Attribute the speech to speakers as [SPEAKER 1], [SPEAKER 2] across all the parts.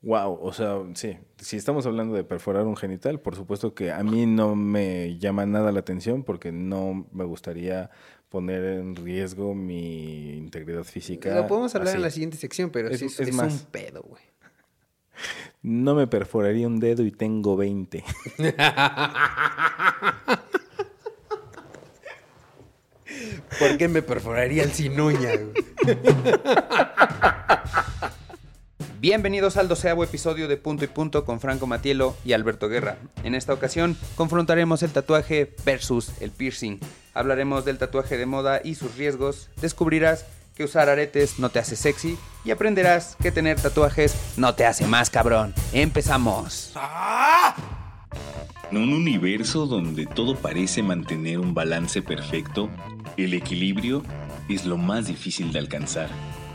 [SPEAKER 1] Wow, o sea, sí, si estamos hablando de perforar un genital, por supuesto que a mí no me llama nada la atención porque no me gustaría poner en riesgo mi integridad física.
[SPEAKER 2] Lo podemos hablar en la siguiente sección, pero
[SPEAKER 1] Es-
[SPEAKER 2] sí es,
[SPEAKER 1] es
[SPEAKER 2] es
[SPEAKER 1] más.
[SPEAKER 2] un pedo, güey.
[SPEAKER 1] No me perforaría un dedo y tengo 20.
[SPEAKER 2] ¿Por qué me perforaría el sin uña, güey? Bienvenidos al doceavo episodio de Punto y Punto con Franco Matielo y Alberto Guerra. En esta ocasión confrontaremos el tatuaje versus el piercing. Hablaremos del tatuaje de moda y sus riesgos. Descubrirás que usar aretes no te hace sexy y aprenderás que tener tatuajes no te hace más cabrón. Empezamos.
[SPEAKER 3] En un universo donde todo parece mantener un balance perfecto, el equilibrio es lo más difícil de alcanzar.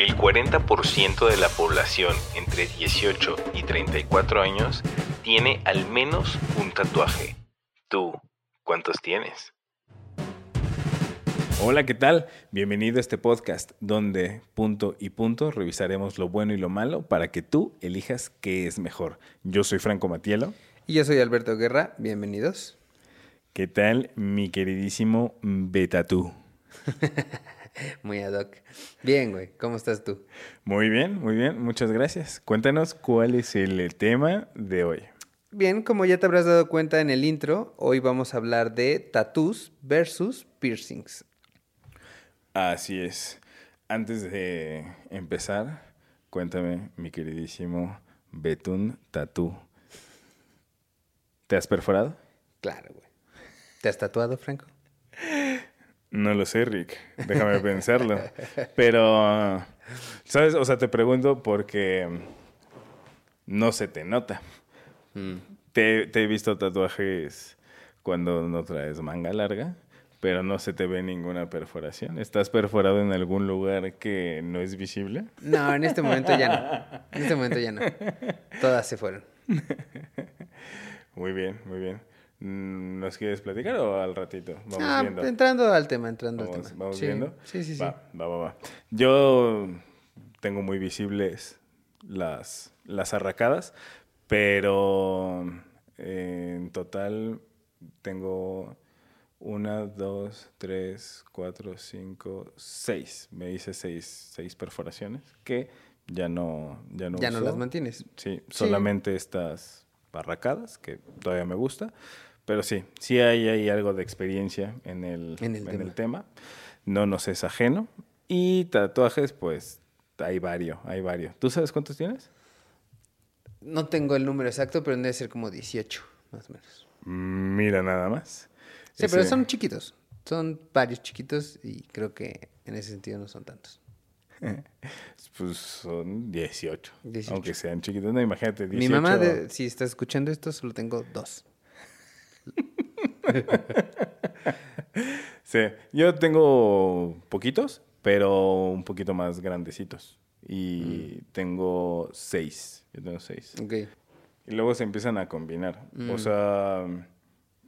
[SPEAKER 4] El 40% de la población entre 18 y 34 años tiene al menos un tatuaje. ¿Tú cuántos tienes?
[SPEAKER 1] Hola, ¿qué tal? Bienvenido a este podcast donde punto y punto revisaremos lo bueno y lo malo para que tú elijas qué es mejor. Yo soy Franco Matielo.
[SPEAKER 2] Y yo soy Alberto Guerra. Bienvenidos.
[SPEAKER 1] ¿Qué tal, mi queridísimo Betatú?
[SPEAKER 2] Muy ad hoc. Bien, güey. ¿Cómo estás tú?
[SPEAKER 1] Muy bien, muy bien, muchas gracias. Cuéntanos cuál es el tema de hoy.
[SPEAKER 2] Bien, como ya te habrás dado cuenta en el intro, hoy vamos a hablar de tattoos versus piercings.
[SPEAKER 1] Así es. Antes de empezar, cuéntame, mi queridísimo Betún Tatú. ¿Te has perforado?
[SPEAKER 2] Claro, güey. ¿Te has tatuado, Franco?
[SPEAKER 1] No lo sé, Rick. Déjame pensarlo. Pero, ¿sabes? O sea, te pregunto porque no se te nota. Te, te he visto tatuajes cuando no traes manga larga, pero no se te ve ninguna perforación. ¿Estás perforado en algún lugar que no es visible?
[SPEAKER 2] No, en este momento ya no. En este momento ya no. Todas se fueron.
[SPEAKER 1] Muy bien, muy bien. Mm, ¿Nos quieres platicar o al ratito? Vamos
[SPEAKER 2] Ah,
[SPEAKER 1] viendo.
[SPEAKER 2] entrando al tema, entrando al
[SPEAKER 1] Vamos,
[SPEAKER 2] tema.
[SPEAKER 1] vamos
[SPEAKER 2] Sí,
[SPEAKER 1] viendo.
[SPEAKER 2] Sí, sí, sí.
[SPEAKER 1] Va, va, va, va. Yo tengo muy visibles las, las arracadas, pero eh, en total tengo una, dos, tres, cuatro, cinco, seis. Me hice seis, seis perforaciones que ya no, ya no
[SPEAKER 2] ya no las mantienes.
[SPEAKER 1] Sí, solamente estas barracadas, que todavía me gusta. Pero sí, sí hay, hay algo de experiencia en el,
[SPEAKER 2] En el
[SPEAKER 1] en
[SPEAKER 2] tema.
[SPEAKER 1] el tema. No nos es ajeno. Y tatuajes, pues, hay varios, hay varios. ¿Tú sabes cuántos tienes?
[SPEAKER 2] No tengo el número exacto, pero debe ser como 18, más o menos.
[SPEAKER 1] Mm, Mira nada más.
[SPEAKER 2] Sí, pero son chiquitos. Son varios chiquitos y creo que en ese sentido no son tantos.
[SPEAKER 1] Pues son 18.
[SPEAKER 2] 18.
[SPEAKER 1] Aunque sean chiquitos. No, imagínate, 18.
[SPEAKER 2] Mi mamá, de- si está escuchando esto, solo tengo dos.
[SPEAKER 1] Sí, yo tengo poquitos, pero un poquito más grandecitos. Y tengo seis. Yo tengo seis.
[SPEAKER 2] Ok.
[SPEAKER 1] Y luego se empiezan a combinar. O sea,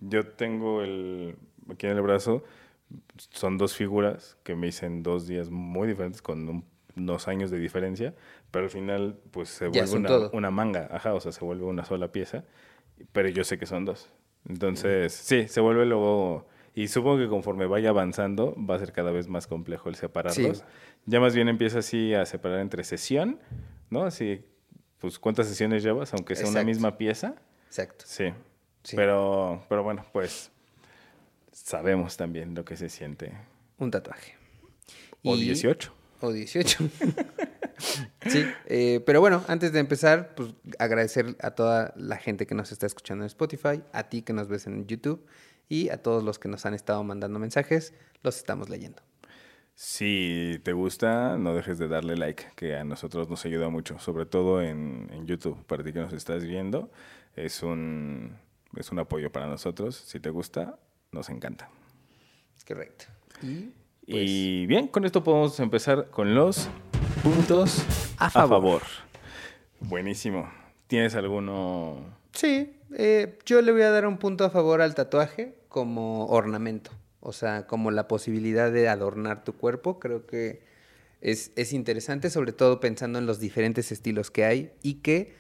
[SPEAKER 1] yo tengo el. Aquí en el brazo son dos figuras que me hice en dos días muy diferentes, con un- unos años de diferencia. Pero al final, pues se vuelve una, una manga. Ajá, o sea, se vuelve una sola pieza. Pero yo sé que son dos. Entonces, sí, se vuelve luego. Y supongo que conforme vaya avanzando, va a ser cada vez más complejo el separarlos.
[SPEAKER 2] Sí.
[SPEAKER 1] Ya más bien empieza así a separar entre sesión, ¿no? Así, pues, ¿cuántas sesiones llevas? Aunque sea una misma pieza.
[SPEAKER 2] Exacto.
[SPEAKER 1] Sí.
[SPEAKER 2] Sí.
[SPEAKER 1] Pero, pero bueno, pues sabemos también lo que se siente.
[SPEAKER 2] Un tatuaje.
[SPEAKER 1] O
[SPEAKER 2] Y-
[SPEAKER 1] 18.
[SPEAKER 2] O 18. sí, eh, pero bueno, antes de empezar, pues agradecer a toda la gente que nos está escuchando en Spotify, a ti que nos ves en YouTube y a todos los que nos han estado mandando mensajes, los estamos leyendo.
[SPEAKER 1] Si te gusta, no dejes de darle like, que a nosotros nos ayuda mucho, sobre todo en, en YouTube. Para ti que nos estás viendo, es un, es un apoyo para nosotros. Si te gusta, nos encanta.
[SPEAKER 2] Correcto. Y,
[SPEAKER 1] y bien, con esto podemos empezar con los puntos
[SPEAKER 2] A favor.
[SPEAKER 1] Buenísimo. ¿Tienes alguno?
[SPEAKER 2] Sí, eh, yo le voy a dar un punto a favor al tatuaje como ornamento. O sea, como la posibilidad de adornar tu cuerpo. Creo que es, es interesante, sobre todo pensando en los diferentes estilos que hay y que,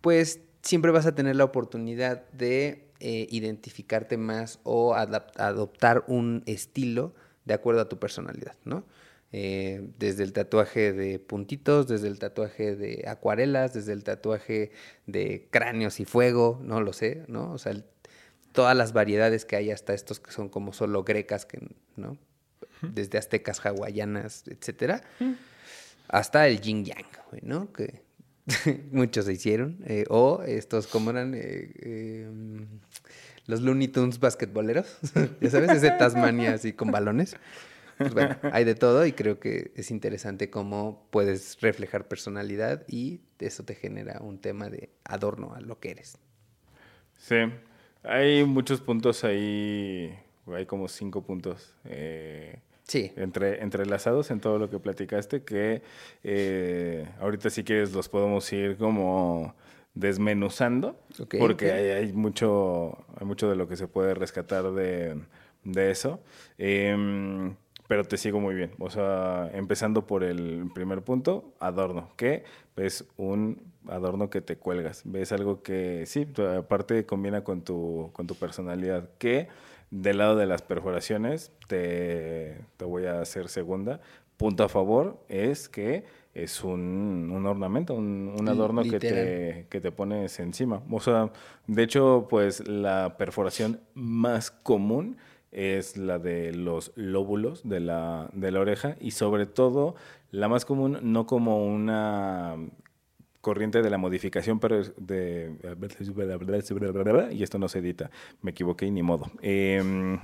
[SPEAKER 2] pues, siempre vas a tener la oportunidad de eh, identificarte más o adap- adoptar un estilo de acuerdo a tu personalidad, ¿no? Eh, desde el tatuaje de puntitos, desde el tatuaje de acuarelas, desde el tatuaje de cráneos y fuego, no lo sé, ¿no? O sea, el- todas las variedades que hay, hasta estos que son como solo grecas, que, ¿no? Desde aztecas, hawaianas, etcétera, hasta el yin yang, ¿no? Que muchos se hicieron. eh, o estos, ¿cómo eran? Eh, eh, los Looney Tunes basquetboleros, ya sabes, ese Tasmania así con balones. Pues bueno, hay de todo y creo que es interesante cómo puedes reflejar personalidad y eso te genera un tema de adorno a lo que eres.
[SPEAKER 1] Sí, hay muchos puntos ahí, hay como cinco puntos eh,
[SPEAKER 2] Sí,
[SPEAKER 1] entre, entrelazados en todo lo que platicaste que eh, ahorita si quieres los podemos ir como desmenuzando porque hay mucho hay mucho de lo que se puede rescatar de, de eso. Em, pero te sigo muy bien o sea empezando por el primer punto adorno que es un adorno que te cuelgas ves algo que sí aparte combina con tu con tu personalidad que del lado de las perforaciones, te, te voy a hacer segunda. Punto a favor es que es un, un ornamento, un, un adorno que te, que te pones encima. O sea, de hecho, pues la perforación más común es la de los lóbulos de la, de la oreja y sobre todo la más común no como una corriente de la modificación pero de y esto no se edita me equivoqué y ni modo. Em,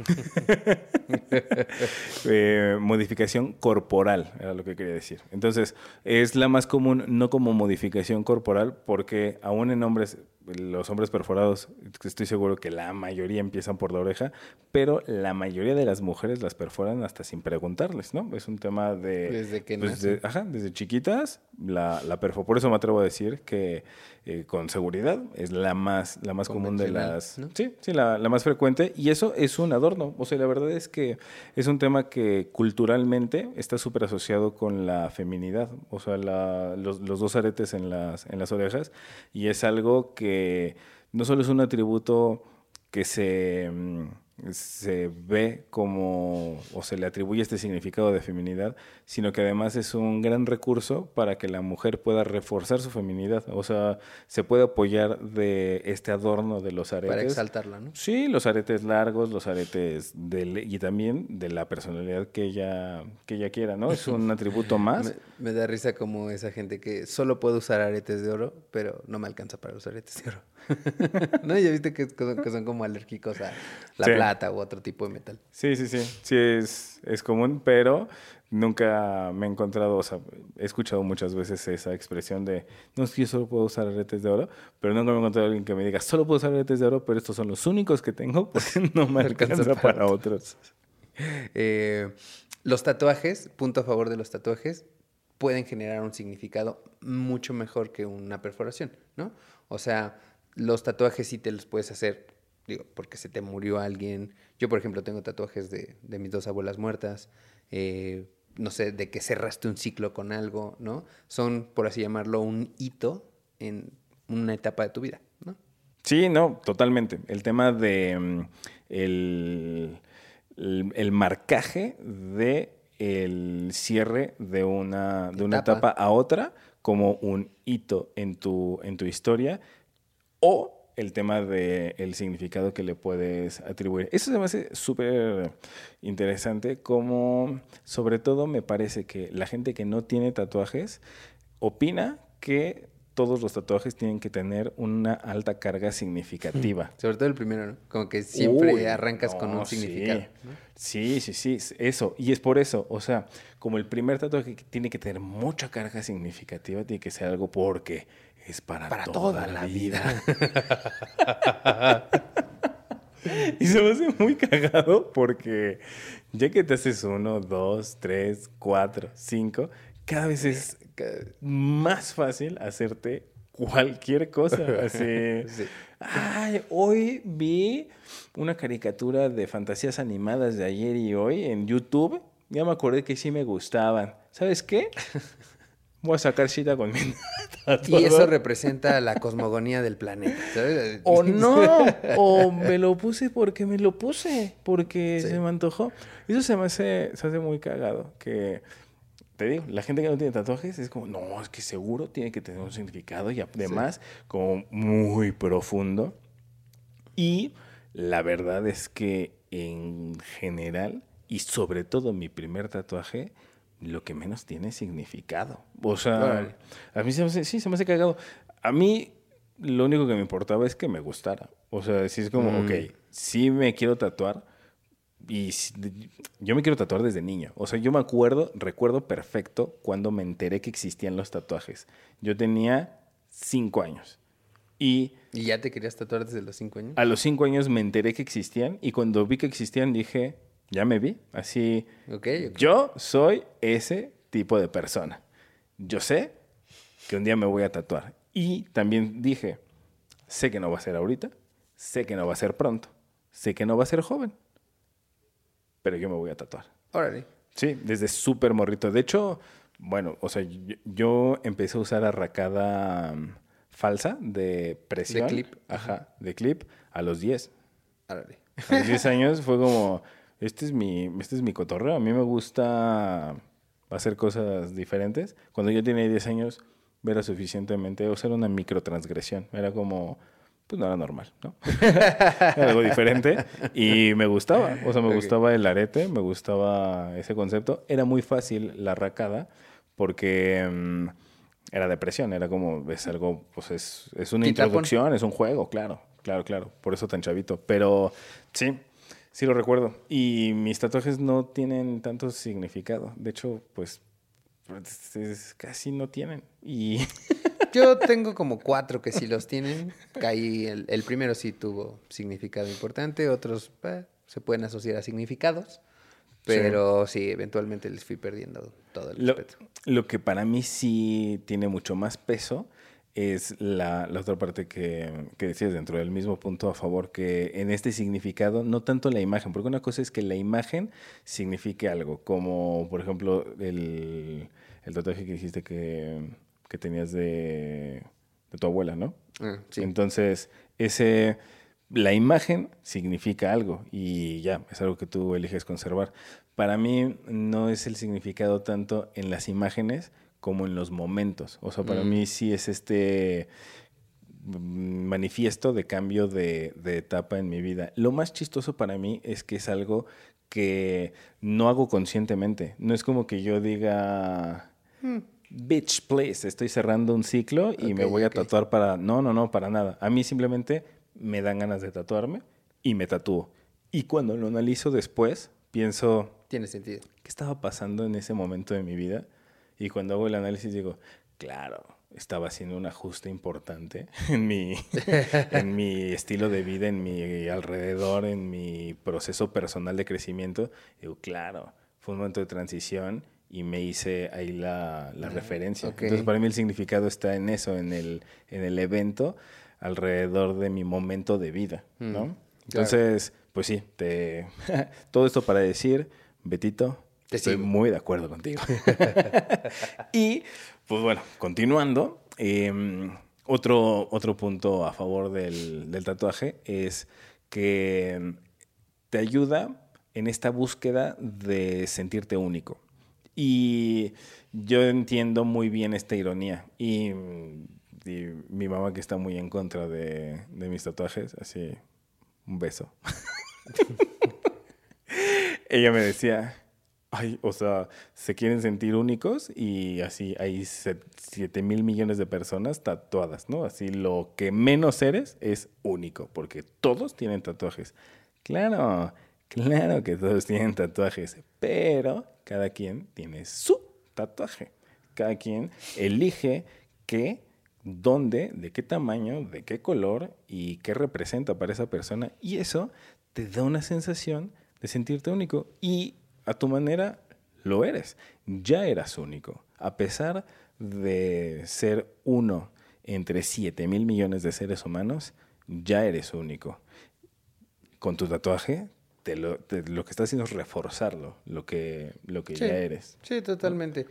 [SPEAKER 1] eh, modificación corporal era lo que quería decir. Entonces es la más común no como modificación corporal porque aún en hombres los hombres perforados estoy seguro que la mayoría empiezan por la oreja pero la mayoría de las mujeres las perforan hasta sin preguntarles no es un tema de
[SPEAKER 2] Desde que
[SPEAKER 1] pues, de- ajá, desde chiquitas la, la perfo. Por eso me atrevo a decir que eh, con seguridad es la más, la más común de las...
[SPEAKER 2] ¿no?
[SPEAKER 1] Sí, sí, la, la más frecuente. Y eso es un adorno. O sea, la verdad es que es un tema que culturalmente está súper asociado con la feminidad. O sea, la- los, los dos aretes en las, en las orejas. Y es algo que no solo es un atributo que se, mm, se ve como o se le atribuye este significado de feminidad, sino que además es un gran recurso para que la mujer pueda reforzar su feminidad. O sea, se puede apoyar de este adorno de los aretes.
[SPEAKER 2] para exaltarla, ¿no?
[SPEAKER 1] Sí, los aretes largos, los aretes del, y también de la personalidad que ella, que ella quiera, ¿no? Es un atributo más.
[SPEAKER 2] Me, me da risa como esa gente que solo puede usar aretes de oro, pero no me alcanza para los aretes de oro. ¿No? Ya viste que, que son, como alérgicos a la
[SPEAKER 1] Sí.
[SPEAKER 2] plata u otro tipo de metal.
[SPEAKER 1] Sí, sí, sí, sí es, es común, pero nunca me he encontrado, o sea, he escuchado muchas veces esa expresión de, no, es que yo solo puedo usar aretes de oro, pero nunca me he encontrado a alguien que me diga, solo puedo usar aretes de oro, pero estos son los únicos que tengo porque no me
[SPEAKER 2] alcanza para
[SPEAKER 1] para otros.
[SPEAKER 2] Eh, los tatuajes, punto a favor de los tatuajes, pueden generar un significado mucho mejor que una perforación, ¿no? O sea, los tatuajes sí te los puedes hacer, digo, porque se te murió alguien. Yo, por ejemplo, tengo tatuajes de, de mis dos abuelas muertas, eh, no sé, de que cerraste un ciclo con algo, ¿no? Son, por así llamarlo, un hito en una etapa de tu vida, ¿no?
[SPEAKER 1] Sí, no, totalmente. El tema de mm, el, el, el marcaje de el cierre de una, de una
[SPEAKER 2] Etapa.
[SPEAKER 1] etapa a otra como un hito en tu, en tu historia o el tema del el significado que le puedes atribuir. Eso se me hace súper interesante, como sobre todo me parece que la gente que no tiene tatuajes opina que todos los tatuajes tienen que tener una alta carga significativa.
[SPEAKER 2] Sobre todo el primero, ¿no? Como que siempre
[SPEAKER 1] Uy,
[SPEAKER 2] arrancas con un
[SPEAKER 1] sí.
[SPEAKER 2] significado. ¿no?
[SPEAKER 1] Sí, sí, sí, es eso. Y es por eso, o sea, como el primer tatuaje tiene que tener mucha carga significativa, tiene que ser algo porque es para,
[SPEAKER 2] Para
[SPEAKER 1] toda, la vida. y se me hace muy cagado porque ya que te haces uno, dos, tres, cuatro, cinco, cada vez es más fácil hacerte cualquier cosa. Así.
[SPEAKER 2] Sí.
[SPEAKER 1] Ay, hoy vi una caricatura de fantasías animadas de ayer y hoy en YouTube. Ya me acordé que sí me gustaban. ¿Sabes qué? Voy a sacar cita con mi
[SPEAKER 2] Y eso representa la cosmogonía del planeta, ¿sabes?
[SPEAKER 1] O no, o me lo puse porque me lo puse, porque
[SPEAKER 2] Sí.
[SPEAKER 1] se me antojó. Eso se me hace, se hace muy cagado. Que te digo, la gente que no tiene tatuajes es como, no, es que seguro tiene que tener un significado y además como muy profundo. Y la verdad es que en general, y sobre todo mi primer tatuaje, lo que menos tiene significado. O sea, a mí se me hace, sí, se me hace cagado. A mí lo único que me importaba es que me gustara. O sea, si es como,
[SPEAKER 2] Mm.
[SPEAKER 1] ok, sí me quiero tatuar. Y yo me quiero tatuar desde niño. O sea, yo me acuerdo, recuerdo perfecto cuando me enteré que existían los tatuajes. Yo tenía cinco años. Y
[SPEAKER 2] ¿Y ya te querías tatuar desde los cinco años?
[SPEAKER 1] a los cinco años me enteré que existían. Y cuando vi que existían dije, ya me vi. Así, yo soy ese tipo de persona. Yo sé que un día me voy a tatuar. Y también dije, sé que no va a ser ahorita, sé que no va a ser pronto, sé que no va a ser joven, pero yo me voy a tatuar.
[SPEAKER 2] Órale.
[SPEAKER 1] Sí, desde súper morrito. De hecho, bueno, o sea, yo, yo empecé a usar arracada mm, falsa de presión.
[SPEAKER 2] clip.
[SPEAKER 1] Ajá, de clip a los 10.
[SPEAKER 2] Órale.
[SPEAKER 1] A los 10 años fue como, este es mi, este es mi cotorreo. A mí me gusta hacer cosas diferentes. Cuando yo tenía 10 años, era suficientemente, o sea, era una microtransgresión. Era como, pues no era normal, ¿no? era algo diferente y me gustaba. O sea, me gustaba el arete, me gustaba ese concepto. Era muy fácil la racada porque mm, era depresión, era como, es algo, pues es, es una introducción, es un juego, claro, claro, claro. Por eso tan chavito. Pero sí, sí lo recuerdo. Y mis tatuajes no tienen tanto significado. De hecho, pues, es- casi no tienen. Y
[SPEAKER 2] Yo tengo como cuatro que sí los tienen. Caí, el, el primero sí tuvo significado importante, otros eh, se pueden asociar a significados, pero sí, eventualmente les fui perdiendo todo el
[SPEAKER 1] Lo,
[SPEAKER 2] respeto.
[SPEAKER 1] lo que para mí sí tiene mucho más peso es la, la otra parte que, que decías dentro del mismo punto a favor, que en este significado, no tanto la imagen, porque una cosa es que la imagen signifique algo, como por ejemplo el, el tatuaje que dijiste que, que tenías de, de tu abuela, ¿no?
[SPEAKER 2] Ah, sí.
[SPEAKER 1] Entonces, ese, la imagen significa algo y ya, es algo que tú eliges conservar. Para mí no es el significado tanto en las imágenes como en los momentos. O sea, para
[SPEAKER 2] Mm.
[SPEAKER 1] mí sí es este mm, manifiesto de cambio de, de etapa en mi vida. Lo más chistoso para mí es que es algo que no hago conscientemente. No es como que yo diga, bitch, please, estoy cerrando un ciclo y me voy a tatuar para... No, no, no, para nada. A mí simplemente me dan ganas de tatuarme y me tatúo. Y cuando lo analizo después, pienso,
[SPEAKER 2] Tiene sentido.
[SPEAKER 1] ¿qué estaba pasando en ese momento de mi vida? Y cuando hago el análisis digo, claro, estaba haciendo un ajuste importante en mi, en mi estilo de vida, en mi alrededor, en mi proceso personal de crecimiento. Digo, claro, fue un momento de transición y me hice ahí la, la referencia. Entonces, para mí el significado está en eso, en el, en el evento alrededor de mi momento de vida, ¿no?
[SPEAKER 2] Mm,
[SPEAKER 1] Entonces, pues sí, te... todo esto para decir, Betito, estoy muy de acuerdo contigo. y, pues bueno, continuando, eh, otro, otro punto a favor del, del tatuaje es que te ayuda en esta búsqueda de sentirte único. Y yo entiendo muy bien esta ironía. Y, y mi mamá que está muy en contra de, de mis tatuajes, así, un beso. Ella me decía, Ay, o sea, se quieren sentir únicos y así hay 7 mil millones de personas tatuadas, ¿no? Así lo que menos eres es único, porque todos tienen tatuajes. Claro, claro que todos tienen tatuajes, pero cada quien tiene su tatuaje. Cada quien elige qué, dónde, de qué tamaño, de qué color y qué representa para esa persona. Y eso te da una sensación de sentirte único. Y a tu manera lo eres. Ya eras único. A pesar de ser uno entre 7 mil millones de seres humanos, ya eres único. Con tu tatuaje, te lo, lo, que estás haciendo es reforzarlo, lo que, lo que ya eres.
[SPEAKER 2] Sí, totalmente.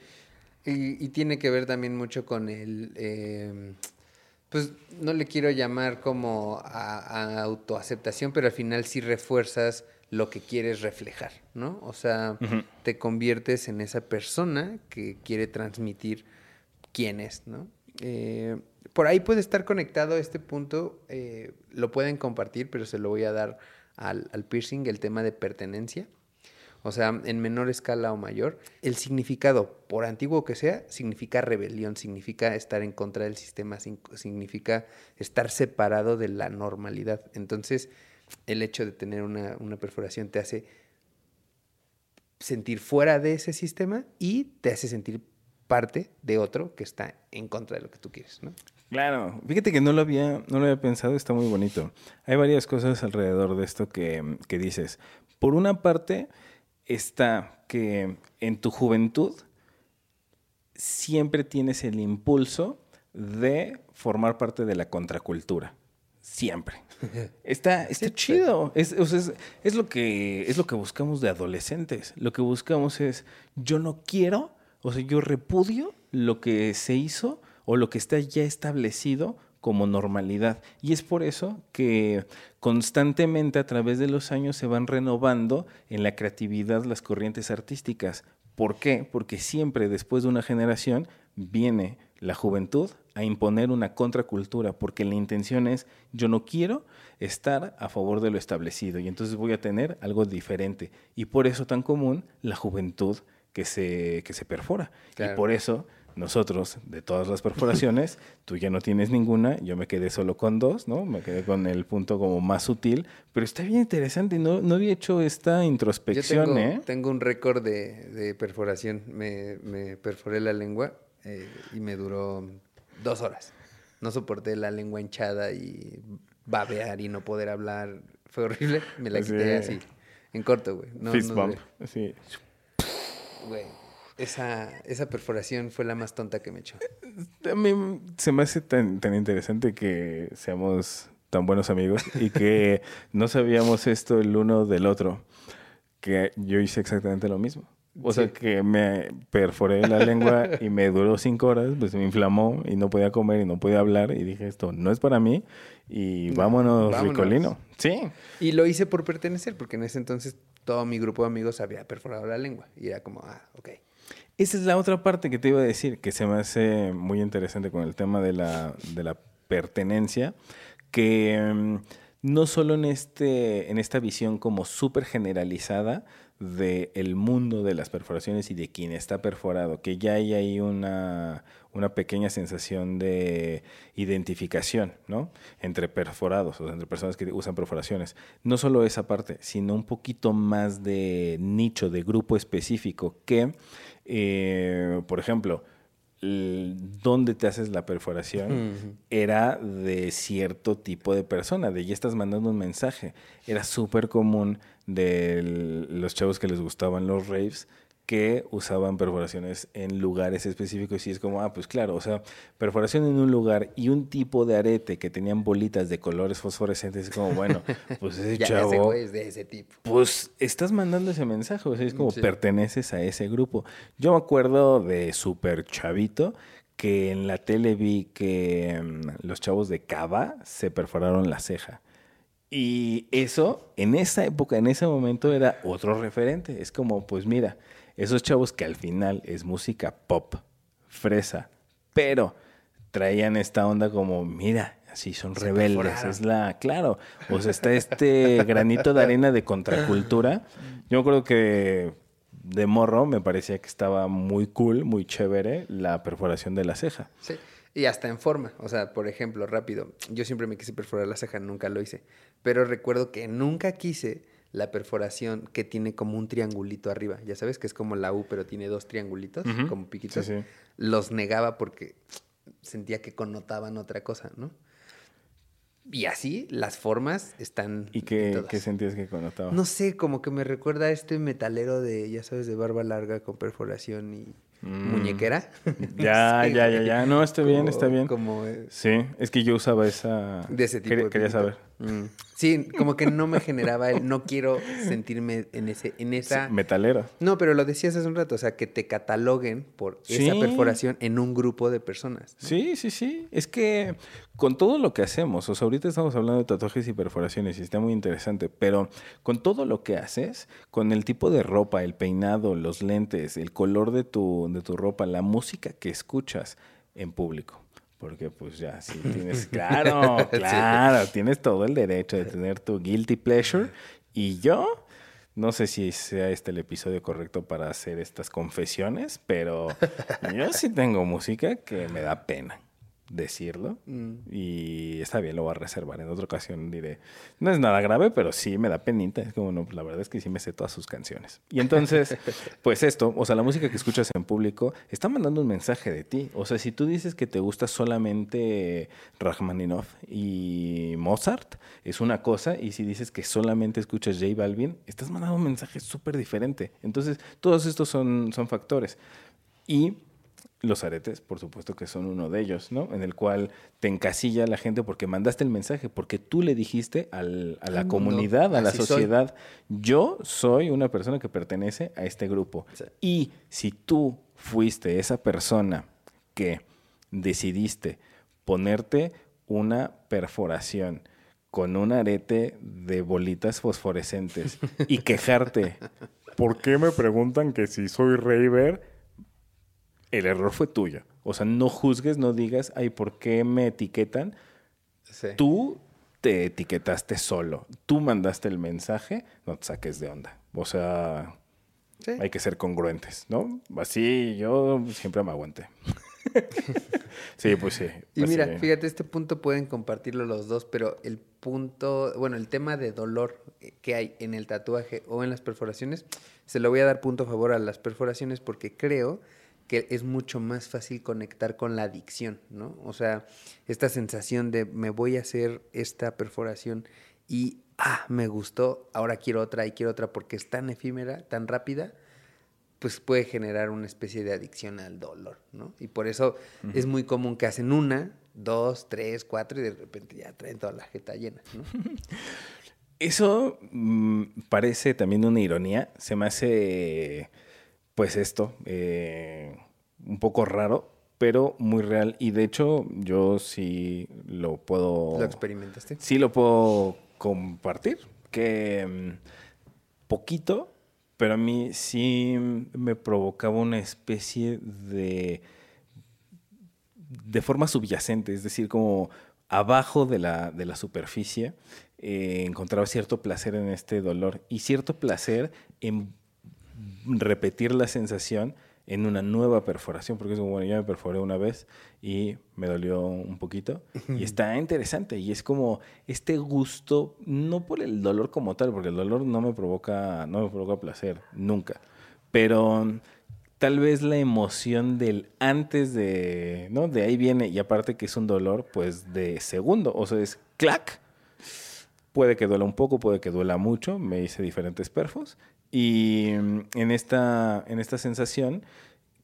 [SPEAKER 2] Y, tiene que ver también mucho con el... Em, pues no le quiero llamar como a, a autoaceptación, pero al final sí refuerzas lo que quieres reflejar, ¿no? O sea, te conviertes en esa persona que quiere transmitir quién es, ¿no? Eh, por ahí puede estar conectado este punto, eh, lo pueden compartir, pero se lo voy a dar al, al, piercing, el tema de pertenencia. O sea, en menor escala o mayor, el significado, por antiguo que sea, significa rebelión, significa estar en contra del sistema, significa estar separado de la normalidad. Entonces, el hecho de tener una, perforación te hace sentir fuera de ese sistema y te hace sentir parte de otro que está en contra de lo que tú quieres, ¿no?
[SPEAKER 1] Claro, fíjate que no lo había, no lo había pensado, está muy bonito. Hay varias cosas alrededor de esto que, que dices. Por una parte está que en tu juventud siempre tienes el impulso de formar parte de la contracultura siempre. Está, está chido. Es, es, lo que, es lo que buscamos de adolescentes. Lo que buscamos es, yo no quiero, o sea, yo repudio lo que se hizo o lo que está ya establecido como normalidad. Y es por eso que constantemente a través de los años se van renovando en la creatividad las corrientes artísticas. ¿Por qué? Porque siempre después de una generación viene la juventud a imponer una contracultura, porque la intención es, yo no quiero estar a favor de lo establecido y entonces voy a tener algo diferente. Y por eso tan común la juventud que se, que se perfora. Y por eso nosotros, de todas las perforaciones, tú ya no tienes ninguna, yo me quedé solo con dos, ¿no? Me quedé con el punto como más sutil, pero está bien interesante, no, no había hecho esta introspección,
[SPEAKER 2] yo tengo,
[SPEAKER 1] ¿eh?
[SPEAKER 2] Tengo un récord de, de perforación, me, me perforé la lengua eh, y me duró dos horas. No soporté la lengua hinchada y babear y no poder hablar. Fue horrible. Me la quité así, en corto, güey. No,
[SPEAKER 1] Fist bump, así.
[SPEAKER 2] Güey, esa, esa perforación fue la más tonta que me echó.
[SPEAKER 1] A mí se me hace tan, tan interesante que seamos tan buenos amigos y que no sabíamos esto el uno del otro. Que yo hice exactamente lo mismo. O sea, que me perforé la lengua y me duró cinco horas, pues me inflamó y no podía comer y no podía hablar y dije, esto no es para mí y vámonos, Ricolino. Sí.
[SPEAKER 2] Y lo hice por pertenecer, porque en ese entonces todo mi grupo de amigos había perforado la lengua y era como, ah, ok.
[SPEAKER 1] Esa es la otra parte que te iba a decir, que se me hace muy interesante con el tema de la, de la pertenencia, que mm, no solo en, este, en esta visión como súper generalizada, del mundo de las perforaciones y de quien está perforado, que ya hay ahí una, una pequeña sensación de identificación, ¿no? Entre perforados, o entre personas que usan perforaciones. No solo esa parte, sino un poquito más de nicho, de grupo específico, que, eh, por ejemplo, dónde te haces la perforación era de cierto tipo de persona, de ya estás mandando un mensaje. Era súper común de los chavos que les gustaban los raves que usaban perforaciones en lugares específicos y es como, ah, pues claro, o sea, perforación en un lugar y un tipo de arete que tenían bolitas de colores fosforescentes, es como, bueno, pues ese chavo...
[SPEAKER 2] es de ese tipo.
[SPEAKER 1] Pues estás mandando ese mensaje, o sea, es como perteneces a ese grupo. Yo me acuerdo de Super Chavito que en la tele vi que mm, los chavos de Cava se perforaron la ceja. Y eso, en esa época, en ese momento, era otro referente. Es como, pues mira, esos chavos que al final es música pop, fresa, pero traían esta onda como, mira, así son rebeldes, es la, claro, o sea, está este granito de arena de contracultura. Yo acuerdo que de morro me parecía que estaba muy cool, muy chévere la perforación de la ceja.
[SPEAKER 2] Sí. Y hasta en forma. O sea, por ejemplo, rápido. Yo siempre me quise perforar la ceja, nunca lo hice. Pero recuerdo que nunca quise la perforación que tiene como un triangulito arriba. Ya sabes que es como la U, pero tiene dos triangulitos,
[SPEAKER 1] Ujú.
[SPEAKER 2] como piquitos.
[SPEAKER 1] Sí, sí.
[SPEAKER 2] Los negaba porque sentía que connotaban otra cosa, ¿no? Y así las formas están.
[SPEAKER 1] ¿Y qué, qué sentías que connotaba?
[SPEAKER 2] No sé, como que me recuerda a este metalero de, ya sabes, de barba larga con perforación y
[SPEAKER 1] Mm.
[SPEAKER 2] muñequera.
[SPEAKER 1] Ya,
[SPEAKER 2] Sí,
[SPEAKER 1] ya, ya, ya. No, está bien, está bien.
[SPEAKER 2] Como
[SPEAKER 1] Sí, es que yo usaba esa...
[SPEAKER 2] de ese tipo.
[SPEAKER 1] Quería,
[SPEAKER 2] de
[SPEAKER 1] quería saber.
[SPEAKER 2] Mm. Sí, como que no me generaba el, no quiero sentirme en ese, en esa.
[SPEAKER 1] Sí, metalero.
[SPEAKER 2] No, pero lo decías hace un rato, o sea, que te cataloguen por esa perforación en un grupo de personas. ¿no?
[SPEAKER 1] Sí, sí, sí. Es que con todo lo que hacemos, o sea, ahorita estamos hablando de tatuajes y perforaciones y está muy interesante, pero con todo lo que haces, con el tipo de ropa, el peinado, los lentes, el color de tu, de tu ropa, la música que escuchas en público. Porque pues ya, sí tienes, claro,
[SPEAKER 2] Sí.
[SPEAKER 1] claro, tienes todo el derecho de tener tu guilty pleasure. Y yo, no sé si sea este el episodio correcto para hacer estas confesiones, pero yo sí tengo música que me da pena decirlo.
[SPEAKER 2] Mm.
[SPEAKER 1] Y está bien, lo voy a reservar. En otra ocasión diré, no es nada grave, pero sí me da penita. Es como, no, la verdad es que sí me sé todas sus canciones. Y entonces, pues esto, o sea, la música que escuchas en público está mandando un mensaje de ti. O sea, si tú dices que te gusta solamente Rachmaninoff y Mozart, es una cosa. Y si dices que solamente escuchas J Balvin, estás mandando un mensaje súper diferente. Entonces, todos estos son, son factores. Y los aretes, por supuesto que son uno de ellos, ¿no? En el cual te encasilla la gente porque mandaste el mensaje, porque tú le dijiste al- a la comunidad, a la
[SPEAKER 2] soy.
[SPEAKER 1] sociedad, yo soy una persona que pertenece a este grupo.
[SPEAKER 2] Sí.
[SPEAKER 1] Y si tú fuiste esa persona que decidiste ponerte una perforación con un arete de bolitas fosforescentes y quejarte, ¿por qué me preguntan que si soy raver? El error fue tuyo. O sea, no juzgues, no digas, ay, ¿por qué me etiquetan?
[SPEAKER 2] Sí.
[SPEAKER 1] Tú te etiquetaste solo. Tú mandaste el mensaje, no te saques de onda. O sea,
[SPEAKER 2] Sí.
[SPEAKER 1] hay que ser congruentes, ¿no? Así yo siempre me aguanté. sí, pues sí.
[SPEAKER 2] Y
[SPEAKER 1] así.
[SPEAKER 2] mira, fíjate, este punto pueden compartirlo los dos, pero el punto, bueno, el tema de dolor que hay en el tatuaje o en las perforaciones, se lo voy a dar punto a favor a las perforaciones porque creo que es mucho más fácil conectar con la adicción, ¿no? O sea, esta sensación de me voy a hacer esta perforación y, ah, me gustó, ahora quiero otra y quiero otra porque es tan efímera, tan rápida, pues puede generar una especie de adicción al dolor, ¿no? Y por eso es muy común que hacen una, dos, tres, cuatro y de repente ya traen toda la jeta llena, ¿no?
[SPEAKER 1] Eso mm, parece también una ironía. Se me hace, pues esto, eh, un poco raro, pero muy real. Y de hecho, yo sí lo puedo...
[SPEAKER 2] ¿Lo experimentaste?
[SPEAKER 1] Sí lo puedo compartir, que mm, poquito, pero a mí sí me provocaba una especie de de forma subyacente, es decir, como abajo de la, de la superficie, eh, encontraba cierto placer en este dolor y cierto placer en repetir la sensación en una nueva perforación, porque es como, bueno, ya me perforé una vez y me dolió un poquito y está interesante y es como este gusto, no por el dolor como tal, porque el dolor no me provoca, no me provoca placer, nunca, pero tal vez la emoción del antes de, ¿no? De ahí viene, y aparte que es un dolor, pues de segundo, o sea, es clac. Puede que duela un poco, puede que duela mucho, me hice diferentes perfos. Y mm, en esta, en esta sensación,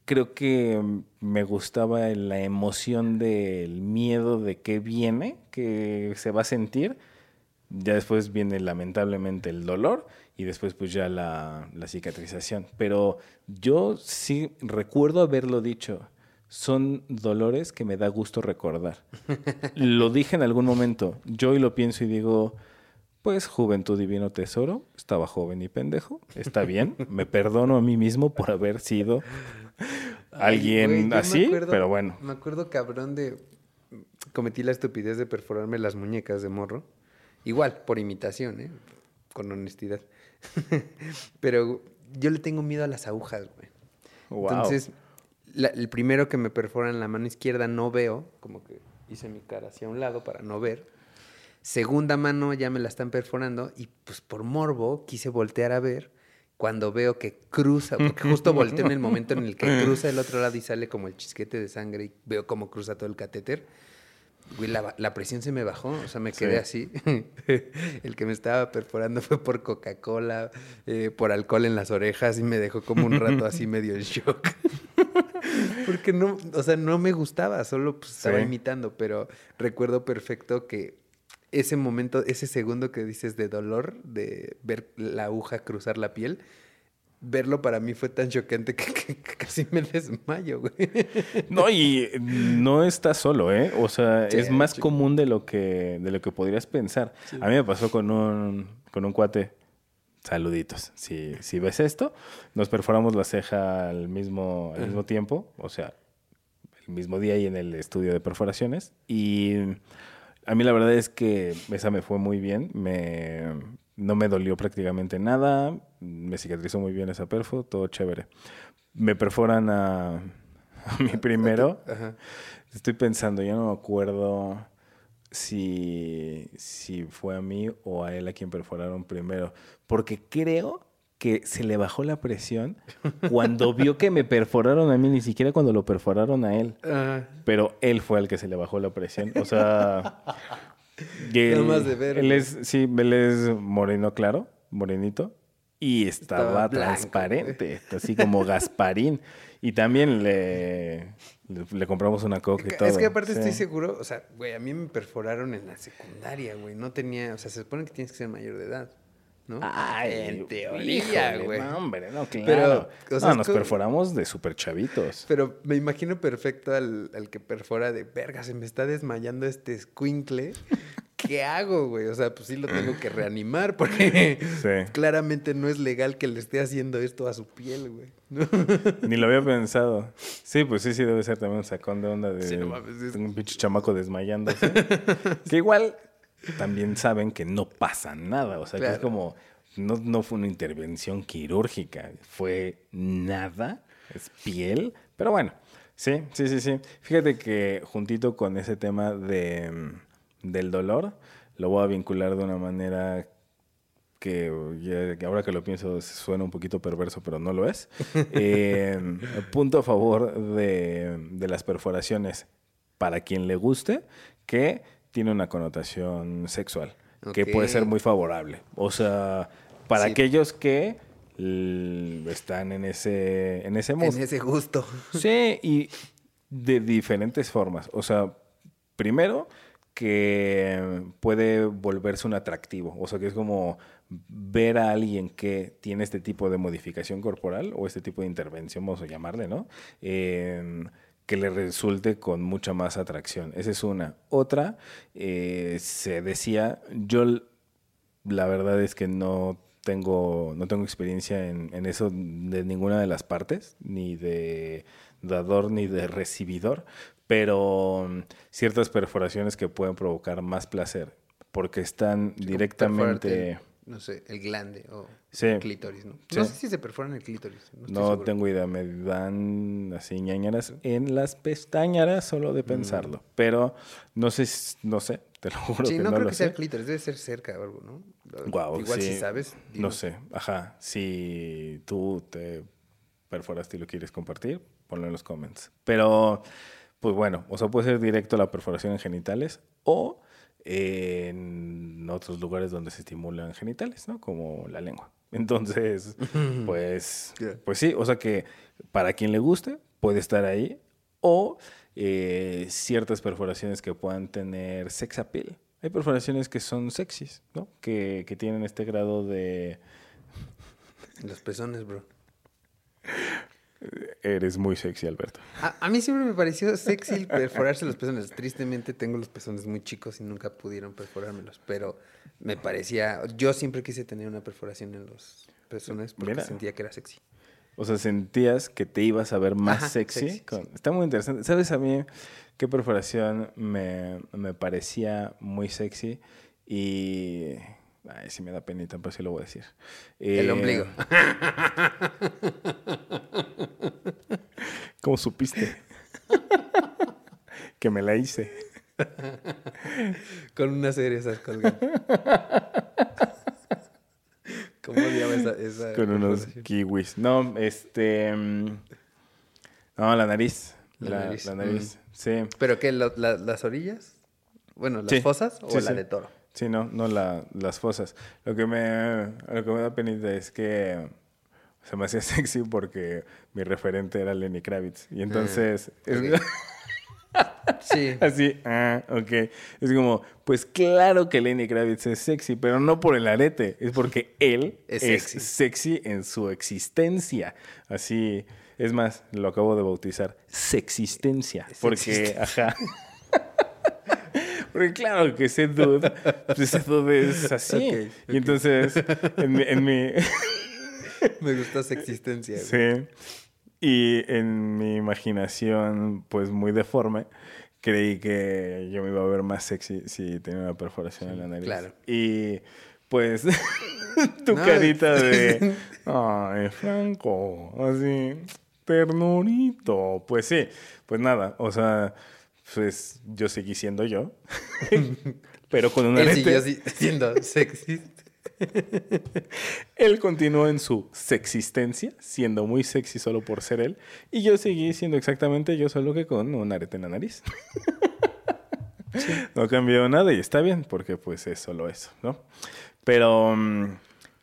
[SPEAKER 1] creo que mm, me gustaba la emoción del miedo de qué viene, que se va a sentir. Ya después viene lamentablemente el dolor y después pues ya la, la cicatrización. Pero yo sí recuerdo haberlo dicho. Son dolores que me da gusto recordar. lo dije en algún momento. Yo hoy lo pienso y digo, pues juventud divino tesoro. Estaba joven y pendejo. Está bien. me perdono a mí mismo por haber sido alguien
[SPEAKER 2] Güey,
[SPEAKER 1] así.
[SPEAKER 2] acuerdo-
[SPEAKER 1] pero bueno.
[SPEAKER 2] Me acuerdo cabrón de... Cometí la estupidez de perforarme las muñecas de morro. Igual, por imitación, ¿eh? Con honestidad. Pero yo le tengo miedo a las agujas, güey.
[SPEAKER 1] Wow.
[SPEAKER 2] Entonces, la- el primero que me perfora en la mano izquierda no veo, como que hice mi cara hacia un lado para no ver. Segunda mano ya me la están perforando y pues por morbo quise voltear a ver cuando veo que cruza, porque justo volteo en el momento en el que cruza el otro lado y sale como el chisquete de sangre y veo cómo cruza todo el catéter. Güey, la, la presión se me bajó, o sea, me quedé así. el que me estaba perforando fue por Coca-Cola, eh, por alcohol en las orejas y me dejó como un rato así medio en shock. Porque no, o sea, no me gustaba, solo pues, estaba
[SPEAKER 1] Sí.
[SPEAKER 2] imitando, pero recuerdo perfecto que ese momento, ese segundo que dices de dolor, de ver la aguja cruzar la piel, verlo para mí fue tan chocante que, que- que casi me desmayo, güey.
[SPEAKER 1] No, y no estás solo, ¿eh? O sea,
[SPEAKER 2] Sí,
[SPEAKER 1] es más
[SPEAKER 2] chico.
[SPEAKER 1] común de lo que, de lo que podrías pensar. A mí me pasó con un, con un cuate. Saluditos. Si, si ves esto, nos perforamos la ceja al mismo, al mismo tiempo, o sea, el mismo día y en el estudio de perforaciones. Y a mí la verdad es que esa me fue muy bien. Me, no me dolió prácticamente nada. Me cicatrizó muy bien esa perfo, todo chévere. Me perforan a, a mí primero.
[SPEAKER 2] Ajá.
[SPEAKER 1] Estoy pensando, ya no me acuerdo si, si fue a mí o a él a quien perforaron primero. Porque creo que se le bajó la presión cuando vio que me perforaron a mí, ni siquiera cuando lo perforaron a él.
[SPEAKER 2] Ah,
[SPEAKER 1] Pero él fue el que se le bajó la presión. O sea. él,
[SPEAKER 2] más de ver,
[SPEAKER 1] Él es, sí, él es moreno claro, morenito. Y estaba,
[SPEAKER 2] Estaba blanco,
[SPEAKER 1] transparente, así como Gasparín. Y también le, le, le compramos una coca y todo.
[SPEAKER 2] Es que aparte
[SPEAKER 1] Sí.
[SPEAKER 2] estoy seguro, o sea, güey, a mí me perforaron en la secundaria, güey. No tenía, o sea, se supone que tienes que ser mayor de edad, ¿no?
[SPEAKER 1] Ay,
[SPEAKER 2] en teoría, güey.
[SPEAKER 1] No, hombre, no, claro.
[SPEAKER 2] Pero, o sea,
[SPEAKER 1] no, nos
[SPEAKER 2] como-
[SPEAKER 1] perforamos de súper chavitos.
[SPEAKER 2] Pero me imagino perfecto al, al que perfora de verga, se me está desmayando este escuincle. ¿Qué hago, güey? O sea, pues sí lo tengo que reanimar porque
[SPEAKER 1] Sí.
[SPEAKER 2] claramente no es legal que le esté haciendo esto a su piel, güey. ¿no?
[SPEAKER 1] Ni lo había pensado. Sí, pues sí, sí, debe ser también un sacón de onda de
[SPEAKER 2] Sí, no mames, es-
[SPEAKER 1] un pinche chamaco desmayándose. que igual también saben que no pasa nada. O sea, que es como, no, no fue una intervención quirúrgica, fue nada, es piel. Pero bueno, sí, sí, sí, sí. Fíjate que juntito con ese tema de, mm, del dolor, lo voy a vincular de una manera que ya- ahora que lo pienso suena un poquito perverso, pero no lo es. Eh, punto a favor de, de las perforaciones para quien le guste, que tiene una connotación sexual, que puede ser muy favorable. O sea, para
[SPEAKER 2] Sí.
[SPEAKER 1] aquellos que están en ese, en ese.
[SPEAKER 2] En ese gusto.
[SPEAKER 1] Sí, y de diferentes formas. O sea, primero que puede volverse un atractivo. O sea, que es como ver a alguien que tiene este tipo de modificación corporal o este tipo de intervención, vamos a llamarle, ¿no? Eh, que le resulte con mucha más atracción. Esa es una. Otra, eh, se decía, yo la verdad es que no tengo, no tengo experiencia en, en eso de ninguna de las partes, ni de dador ni de recibidor, pero mm, ciertas perforaciones que pueden provocar más placer, porque están directamente...
[SPEAKER 2] No sé, el glande o
[SPEAKER 1] Sí.
[SPEAKER 2] el clítoris, ¿no?
[SPEAKER 1] Sí.
[SPEAKER 2] No sé si se perforan el clítoris. No,
[SPEAKER 1] tengo idea, me dan así ñañaras en las pestañaras solo de pensarlo, pero no sé, no sé, te lo juro
[SPEAKER 2] Sí,
[SPEAKER 1] que
[SPEAKER 2] no,
[SPEAKER 1] no,
[SPEAKER 2] creo
[SPEAKER 1] lo
[SPEAKER 2] que sea el clítoris, debe ser cerca o algo, ¿no?
[SPEAKER 1] Guau,
[SPEAKER 2] Igual
[SPEAKER 1] sí.
[SPEAKER 2] si sabes.
[SPEAKER 1] No sé, ajá. Si tú te perforaste y lo quieres compartir, ponlo en los comments. Pero, pues bueno, o sea, puede ser directo la perforación en genitales o en otros lugares donde se estimulan genitales, ¿no? Como la lengua. Entonces, pues, pues sí, o sea que para quien le guste, puede estar ahí. O eh, ciertas perforaciones que puedan tener sex appeal. Hay perforaciones que son sexys, ¿no? Que, que tienen este grado de...
[SPEAKER 2] Los pezones, bro.
[SPEAKER 1] Eres muy sexy, Alberto.
[SPEAKER 2] A, a mí siempre me pareció sexy perforarse los pezones. Tristemente tengo los pezones muy chicos y nunca pudieron perforármelos, pero me parecía... Yo siempre quise tener una perforación en los pezones porque
[SPEAKER 1] Mira.
[SPEAKER 2] sentía que era sexy.
[SPEAKER 1] O sea, sentías que te ibas a ver más
[SPEAKER 2] Ajá,
[SPEAKER 1] sexy.
[SPEAKER 2] sexy,
[SPEAKER 1] con-
[SPEAKER 2] sí.
[SPEAKER 1] Está muy interesante. ¿Sabes a mí qué perforación me, me parecía muy sexy? Y Ay, sí me da penita, pero sí lo voy a decir.
[SPEAKER 2] El
[SPEAKER 1] Eh,
[SPEAKER 2] ombligo.
[SPEAKER 1] ¿Cómo supiste? que me la hice.
[SPEAKER 2] Con unas cerezas colgando. ¿Cómo odiaba esa, esa
[SPEAKER 1] Con unos kiwis. No, este. mm, No, la nariz.
[SPEAKER 2] La
[SPEAKER 1] La,
[SPEAKER 2] nariz,
[SPEAKER 1] la nariz. Sí.
[SPEAKER 2] ¿Pero qué? la- ¿Las orillas? Bueno, ¿las
[SPEAKER 1] Sí,
[SPEAKER 2] fosas o
[SPEAKER 1] sí,
[SPEAKER 2] la
[SPEAKER 1] sí.
[SPEAKER 2] de toro?
[SPEAKER 1] Sí, no, no la, las fosas. Lo que me, lo que me da penita es que se me hacía sexy porque mi referente era Lenny Kravitz. Y entonces, es-
[SPEAKER 2] ok. Sí.
[SPEAKER 1] así, ah, ok. Es como, pues claro que Lenny Kravitz es sexy, pero no por el arete, es porque él
[SPEAKER 2] Es
[SPEAKER 1] es,
[SPEAKER 2] sexy.
[SPEAKER 1] sexy. en su existencia. Así, es más, lo acabo de bautizar, sexistencia. Porque, ajá. Porque claro que ese dude, pues ese dude es así. Y entonces, en mi, en mi-
[SPEAKER 2] Me gusta su existencia. güey.
[SPEAKER 1] sí. Y en mi imaginación, pues muy deforme, creí que yo me iba a ver más sexy si tenía una perforación en la nariz.
[SPEAKER 2] claro.
[SPEAKER 1] Y pues tu
[SPEAKER 2] No,
[SPEAKER 1] carita de, ay, Franco, así, ternurito. Pues sí, pues nada, o sea, pues yo seguí siendo yo, pero con una
[SPEAKER 2] Él
[SPEAKER 1] arete.
[SPEAKER 2] siguió siendo sexy.
[SPEAKER 1] Él continuó en su sexistencia, siendo muy sexy solo por ser él, y yo seguí siendo exactamente yo, solo que con un arete en la nariz. No cambió nada y está bien, porque pues es solo eso, ¿no? Pero mm,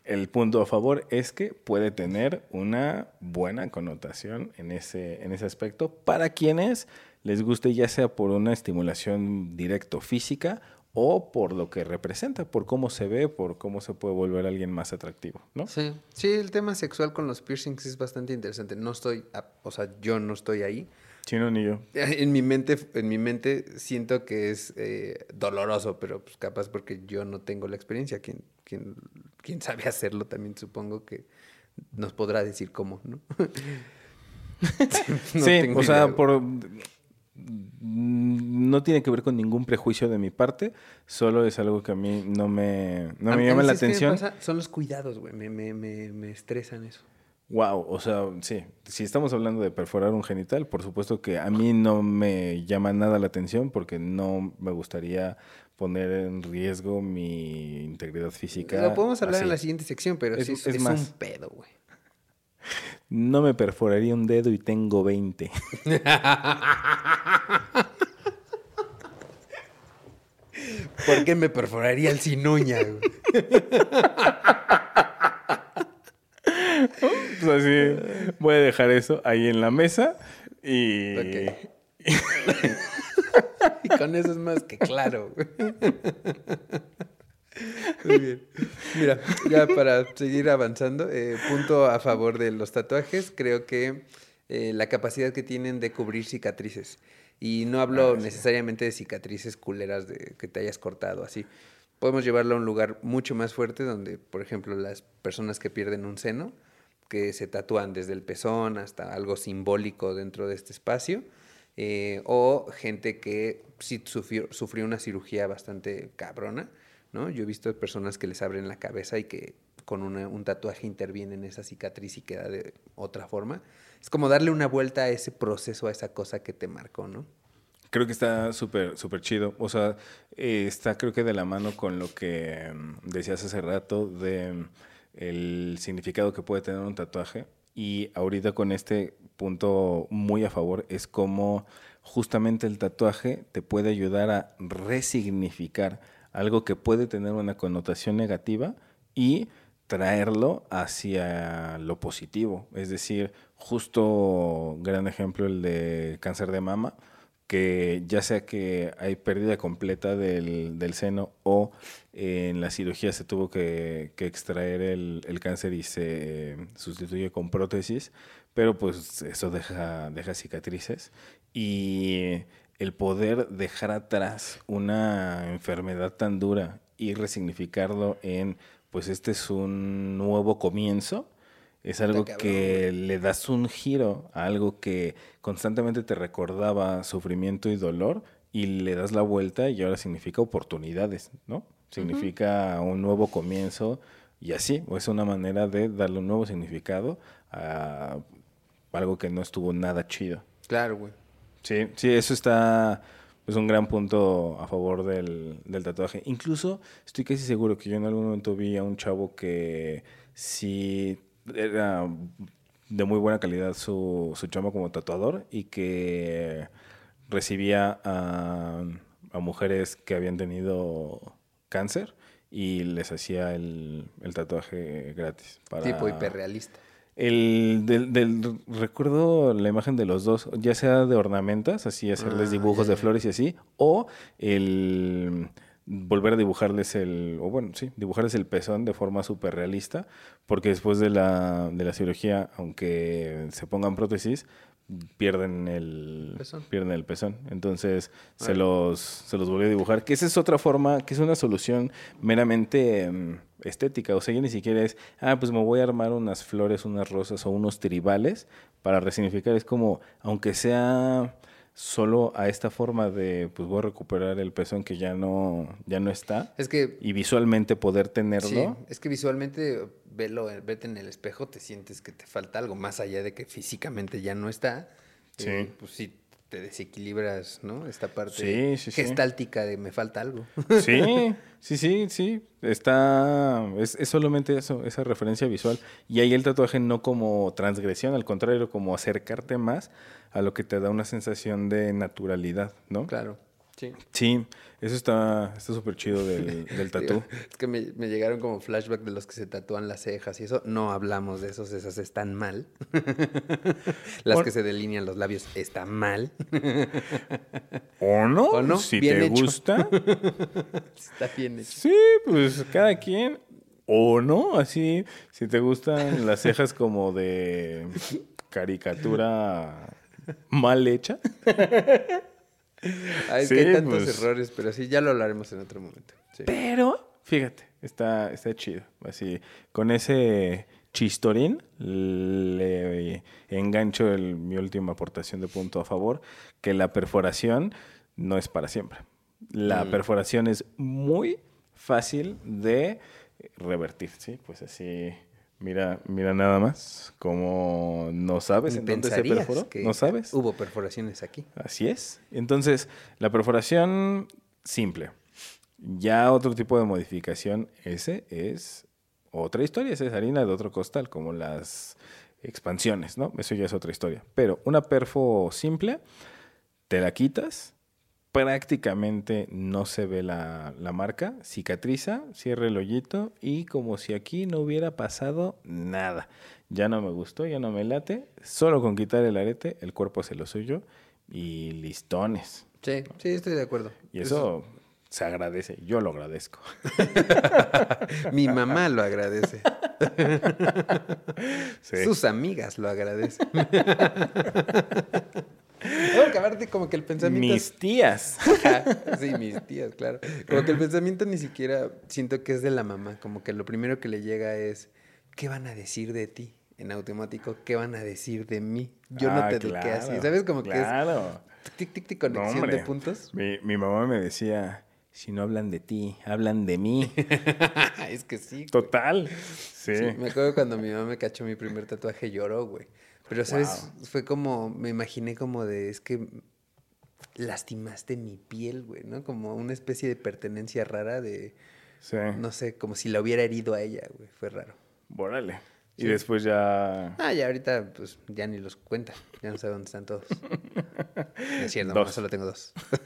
[SPEAKER 1] el punto a favor es que puede tener una buena connotación en ese, en ese aspecto para quienes les guste ya sea por una estimulación directo física o por lo que representa, por cómo se ve, por cómo se puede volver alguien más atractivo, ¿no?
[SPEAKER 2] Sí. sí, el tema sexual con los piercings es bastante interesante. No estoy, o sea, yo no estoy ahí.
[SPEAKER 1] Chino ni yo.
[SPEAKER 2] En mi mente, en mi mente siento que es eh, doloroso, pero pues capaz porque yo no tengo la experiencia. Quien, quien, quien sabe hacerlo también supongo que nos podrá decir cómo, ¿no? No
[SPEAKER 1] sí, o sea,
[SPEAKER 2] idea,
[SPEAKER 1] por no tiene que ver con ningún prejuicio de mi parte, solo es algo que a mí no me, no
[SPEAKER 2] A
[SPEAKER 1] me llama la
[SPEAKER 2] ¿sabes qué me
[SPEAKER 1] atención.
[SPEAKER 2] pasa? Son los cuidados, güey. Me, me, me, me estresan eso.
[SPEAKER 1] Wow, o sea, sí, si estamos hablando de perforar un genital, por supuesto que a mí no me llama nada la atención porque no me gustaría poner en riesgo mi integridad física.
[SPEAKER 2] Lo podemos hablar en la siguiente sección, pero
[SPEAKER 1] Es-
[SPEAKER 2] sí es,
[SPEAKER 1] es
[SPEAKER 2] es
[SPEAKER 1] más.
[SPEAKER 2] un pedo, güey.
[SPEAKER 1] No me perforaría un dedo y tengo 20.
[SPEAKER 2] ¿Por qué me perforaría el sin uña, güey?
[SPEAKER 1] Pues así, voy a dejar eso ahí en la mesa y...
[SPEAKER 2] Y con eso es más que claro. güey. Muy bien. Mira, ya para seguir avanzando, eh, punto a favor de los tatuajes, creo que eh, la capacidad que tienen de cubrir cicatrices. Y no hablo necesariamente de cicatrices culeras de que te hayas cortado, así. Podemos llevarlo a un lugar mucho más fuerte donde, por ejemplo, las personas que pierden un seno, que se tatúan desde el pezón hasta algo simbólico dentro de este espacio, eh, o gente que sí sufrió, sufrió una cirugía bastante cabrona, ¿no? Yo he visto personas que les abren la cabeza y que con un tatuaje interviene en esa cicatriz y queda de otra forma. Es como darle una vuelta a ese proceso, a esa cosa que te marcó, ¿no?
[SPEAKER 1] Creo que está súper, súper chido. O sea, eh, está creo que de la mano con lo que mm, decías hace rato de mm, el significado que puede tener un tatuaje. Y ahorita con este punto muy a favor es como justamente el tatuaje te puede ayudar a resignificar algo que puede tener una connotación negativa y traerlo hacia lo positivo. Es decir, justo gran ejemplo el de cáncer de mama, que ya sea que hay pérdida completa del, del seno o eh, en la cirugía se tuvo que, que extraer el, el cáncer y se eh, sustituye con prótesis, pero pues eso deja, deja cicatrices y el poder dejar atrás una enfermedad tan dura y resignificarlo en pues este es un nuevo comienzo es algo que le das un giro a algo que constantemente te recordaba sufrimiento y dolor y le das la vuelta y ahora significa oportunidades, ¿no? Significa un nuevo comienzo y así, o es una manera de darle un nuevo significado a algo que no estuvo nada chido.
[SPEAKER 2] Claro, güey.
[SPEAKER 1] Sí, sí, eso está, es un gran punto a favor del, del tatuaje. Incluso estoy casi seguro que yo en algún momento vi a un chavo que sí era de muy buena calidad su, su chamba como tatuador y que recibía a, mujeres que habían tenido cáncer y les hacía el, el tatuaje gratis.
[SPEAKER 2] Tipo hiperrealista.
[SPEAKER 1] El del, del- recuerdo la imagen de los dos, ya sea de ornamentas, así hacerles
[SPEAKER 2] Ah,
[SPEAKER 1] dibujos de flores y así, o el volver a dibujarles el, o bueno, sí, dibujarles el pezón de forma súper realista, porque después de la, de la cirugía, aunque se pongan prótesis, pierden el
[SPEAKER 2] Pezón.
[SPEAKER 1] pierden el pezón. Entonces se los, se los volvió a dibujar. Que esa es otra forma, que es una solución meramente mm, estética. O sea, ya ni siquiera es, ah, pues me voy a armar unas flores, unas rosas o unos tribales para resignificar. Es como, aunque sea solo a esta forma de, pues voy a recuperar el pezón que ya no, ya no está.
[SPEAKER 2] Es que
[SPEAKER 1] Y visualmente poder tenerlo.
[SPEAKER 2] Sí, es que visualmente velo, vete en el espejo, te sientes que te falta algo, más allá de que físicamente ya no está.
[SPEAKER 1] Sí.
[SPEAKER 2] eh, pues sí, te desequilibras, ¿no? Esta parte
[SPEAKER 1] Sí, sí,
[SPEAKER 2] de me falta algo.
[SPEAKER 1] Sí, sí, sí, sí. Está. Es, es solamente eso, esa referencia visual. Y ahí el tatuaje no como transgresión, al contrario, como acercarte más a lo que te da una sensación de naturalidad, ¿no?
[SPEAKER 2] claro. Sí.
[SPEAKER 1] Sí, eso está está súper chido del, del tatú.
[SPEAKER 2] Es que me, me llegaron como flashback de los que se tatúan las cejas y eso. No hablamos de esos, esas están mal. las
[SPEAKER 1] Por-
[SPEAKER 2] que se delinean los labios están mal.
[SPEAKER 1] ¿O no?
[SPEAKER 2] ¿O no?
[SPEAKER 1] Si
[SPEAKER 2] Bien
[SPEAKER 1] te
[SPEAKER 2] hecho.
[SPEAKER 1] gusta.
[SPEAKER 2] Está bien hecho.
[SPEAKER 1] Sí, pues cada quien. O no, así, si te gustan las cejas como de caricatura mal hecha.
[SPEAKER 2] Ay, es
[SPEAKER 1] Sí,
[SPEAKER 2] que hay tantos
[SPEAKER 1] pues.
[SPEAKER 2] errores, pero sí, ya lo hablaremos en otro momento. Sí.
[SPEAKER 1] Pero, fíjate, está, está chido. Así, con ese chistorín le engancho el- mi última aportación de punto a favor, que la perforación no es para siempre. La
[SPEAKER 2] Mm.
[SPEAKER 1] perforación es muy fácil de revertir, ¿sí? Pues así, mira, mira nada más, como no sabes en dónde se perforó,
[SPEAKER 2] que
[SPEAKER 1] no sabes.
[SPEAKER 2] Hubo perforaciones aquí.
[SPEAKER 1] Así es. Entonces, la perforación simple. Ya otro tipo de modificación, ese es otra historia, esa es harina de otro costal, como las expansiones, ¿no? Eso ya es otra historia. Pero una perfo simple, te la quitas, prácticamente no se ve la, la marca, cicatriza, cierra el hoyito y como si aquí no hubiera pasado nada. Ya no me gustó, ya no me late, solo con quitar el arete, el cuerpo hace lo suyo y listones.
[SPEAKER 2] Sí, sí, estoy de acuerdo.
[SPEAKER 1] Y eso se agradece, yo lo agradezco.
[SPEAKER 2] Mi mamá lo agradece.
[SPEAKER 1] Sí.
[SPEAKER 2] Sus amigas lo agradecen. Tengo que haberte como que el pensamiento...
[SPEAKER 1] Mis tías.
[SPEAKER 2] Sí, mis tías, claro. Como que el pensamiento ni siquiera siento que es de la mamá. Como que lo primero que le llega es, ¿qué van a decir de ti? En automático, ¿qué van a decir de mí? Yo no
[SPEAKER 1] Ah,
[SPEAKER 2] te dediqué así.
[SPEAKER 1] claro,
[SPEAKER 2] ¿Sabes? Como que
[SPEAKER 1] Claro.
[SPEAKER 2] es tic, tic, tic,
[SPEAKER 1] No,
[SPEAKER 2] conexión
[SPEAKER 1] hombre.
[SPEAKER 2] de puntos.
[SPEAKER 1] Mi, mi mamá me decía, si no hablan de ti, hablan de mí.
[SPEAKER 2] es que sí. güey.
[SPEAKER 1] Total. Sí.
[SPEAKER 2] Sí, me acuerdo cuando mi mamá me cachó mi primer tatuaje, lloró, güey. Pero, ¿sabes? Fue como, me imaginé como de, es que lastimaste mi piel, güey, ¿no? Como una especie de pertenencia rara de,
[SPEAKER 1] Sí.
[SPEAKER 2] no sé, como si la hubiera herido a ella, güey. Fue raro.
[SPEAKER 1] Órale. Y
[SPEAKER 2] Sí.
[SPEAKER 1] después ya...
[SPEAKER 2] Ah, ya ahorita, pues, ya ni los cuenta. Ya no sé dónde están todos. Es cierto,
[SPEAKER 1] Dos.
[SPEAKER 2] solo tengo dos.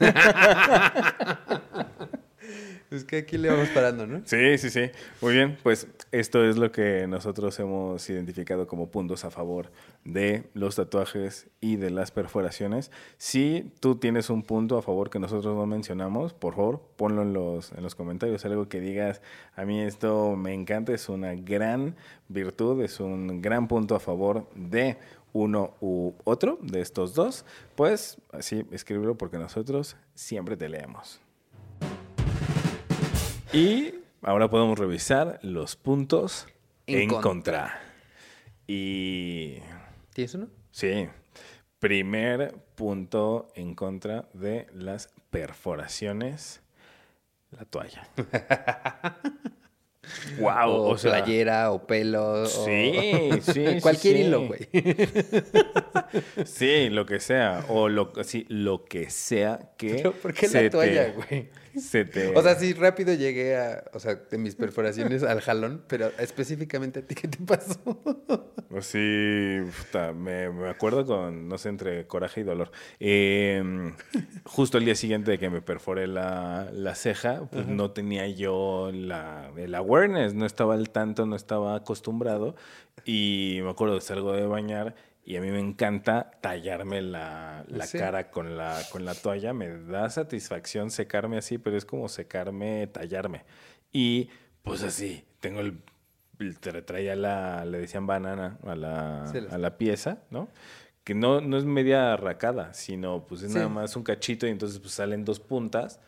[SPEAKER 2] es que aquí le vamos parando, ¿no?
[SPEAKER 1] Sí, sí, sí. Muy bien, pues esto es lo que nosotros hemos identificado como puntos a favor de los tatuajes y de las perforaciones. Si tú tienes un punto a favor que nosotros no mencionamos, por favor, ponlo en los, en los comentarios. Algo que digas, a mí esto me encanta, es una gran virtud, es un gran punto a favor de uno u otro de estos dos. Pues así, escríbelo porque nosotros siempre te leemos. Y ahora podemos revisar los puntos
[SPEAKER 2] En
[SPEAKER 1] en,
[SPEAKER 2] contra.
[SPEAKER 1] contra. Y
[SPEAKER 2] ¿Tienes uno?
[SPEAKER 1] sí, Primer punto en contra de las perforaciones, la toalla. wow,
[SPEAKER 2] o,
[SPEAKER 1] o, sea,
[SPEAKER 2] playera, o pelo.
[SPEAKER 1] Sí,
[SPEAKER 2] o...
[SPEAKER 1] sí, sí,
[SPEAKER 2] Cualquier
[SPEAKER 1] sí.
[SPEAKER 2] hilo, güey.
[SPEAKER 1] Sí, lo que sea. O lo, sí, lo que sea que.
[SPEAKER 2] Pero, ¿Por qué
[SPEAKER 1] se
[SPEAKER 2] la toalla,
[SPEAKER 1] te-
[SPEAKER 2] güey?
[SPEAKER 1] Se te.
[SPEAKER 2] O sea, sí, rápido llegué a, o sea, de mis perforaciones al jalón, pero específicamente a ti, ¿qué te pasó?
[SPEAKER 1] Pues sí, puta, me, me acuerdo con, no sé, entre coraje y dolor. Eh, justo el día siguiente de que me perforé la, la ceja, pues no tenía yo la, el awareness, no estaba al tanto, no estaba acostumbrado. Y me acuerdo de salgo de bañar y a mí me encanta tallarme la, la
[SPEAKER 2] Sí.
[SPEAKER 1] cara con la, con la toalla. Me da satisfacción secarme así, pero es como secarme, tallarme. Y pues así, tengo el le traía la, le decían banana a la,
[SPEAKER 2] Sí,
[SPEAKER 1] a la pieza, ¿no? Que no, no es media arracada, sino pues es
[SPEAKER 2] Sí.
[SPEAKER 1] nada más un cachito y entonces pues salen dos puntas.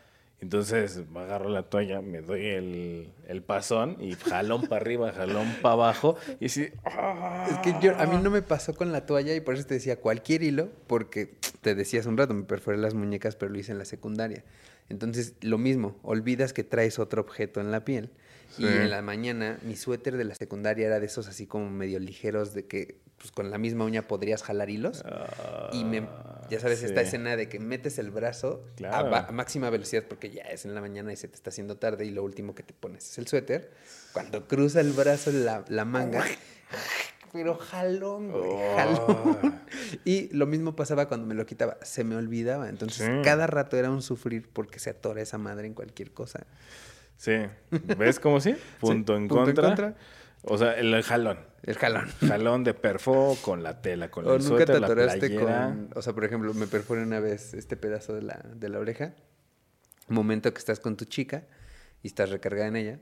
[SPEAKER 1] Entonces me agarro la toalla, me doy el, el pasón y jalón para arriba, jalón para abajo. Y ¡ah!
[SPEAKER 2] Es que yo, a mí no me pasó con la toalla y por eso te decía cualquier hilo, porque te decía hace un rato, me perforé las muñecas, pero lo hice en la secundaria. Entonces, lo mismo, olvidas que traes otro objeto en la piel.
[SPEAKER 1] Sí.
[SPEAKER 2] Y en la mañana, mi suéter de la secundaria era de esos así como medio ligeros, de que pues con la misma uña podrías jalar hilos. y me, ya sabes, esta
[SPEAKER 1] sí.
[SPEAKER 2] escena de que metes el brazo a,
[SPEAKER 1] Claro.
[SPEAKER 2] ba- a máxima velocidad porque ya es en la mañana y se te está haciendo tarde y lo último que te pones es el suéter. Cuando cruza el brazo la, la manga, pero jalón, güey,
[SPEAKER 1] Oh.
[SPEAKER 2] jalón. Y lo mismo pasaba cuando me lo quitaba, se me olvidaba. Entonces,
[SPEAKER 1] Sí.
[SPEAKER 2] cada rato era un sufrir porque se atora esa madre en cualquier cosa.
[SPEAKER 1] Sí, ¿ves cómo sí? Punto, en,
[SPEAKER 2] punto en
[SPEAKER 1] contra. O sea, el jalón.
[SPEAKER 2] El jalón.
[SPEAKER 1] Jalón de perfo con la tela, con
[SPEAKER 2] O
[SPEAKER 1] el
[SPEAKER 2] nunca te
[SPEAKER 1] suéter, la
[SPEAKER 2] atoraste
[SPEAKER 1] playera.
[SPEAKER 2] con. O sea, por ejemplo, me perforé una vez este pedazo de la, de la oreja. Momento que estás con tu chica y estás recargada en ella,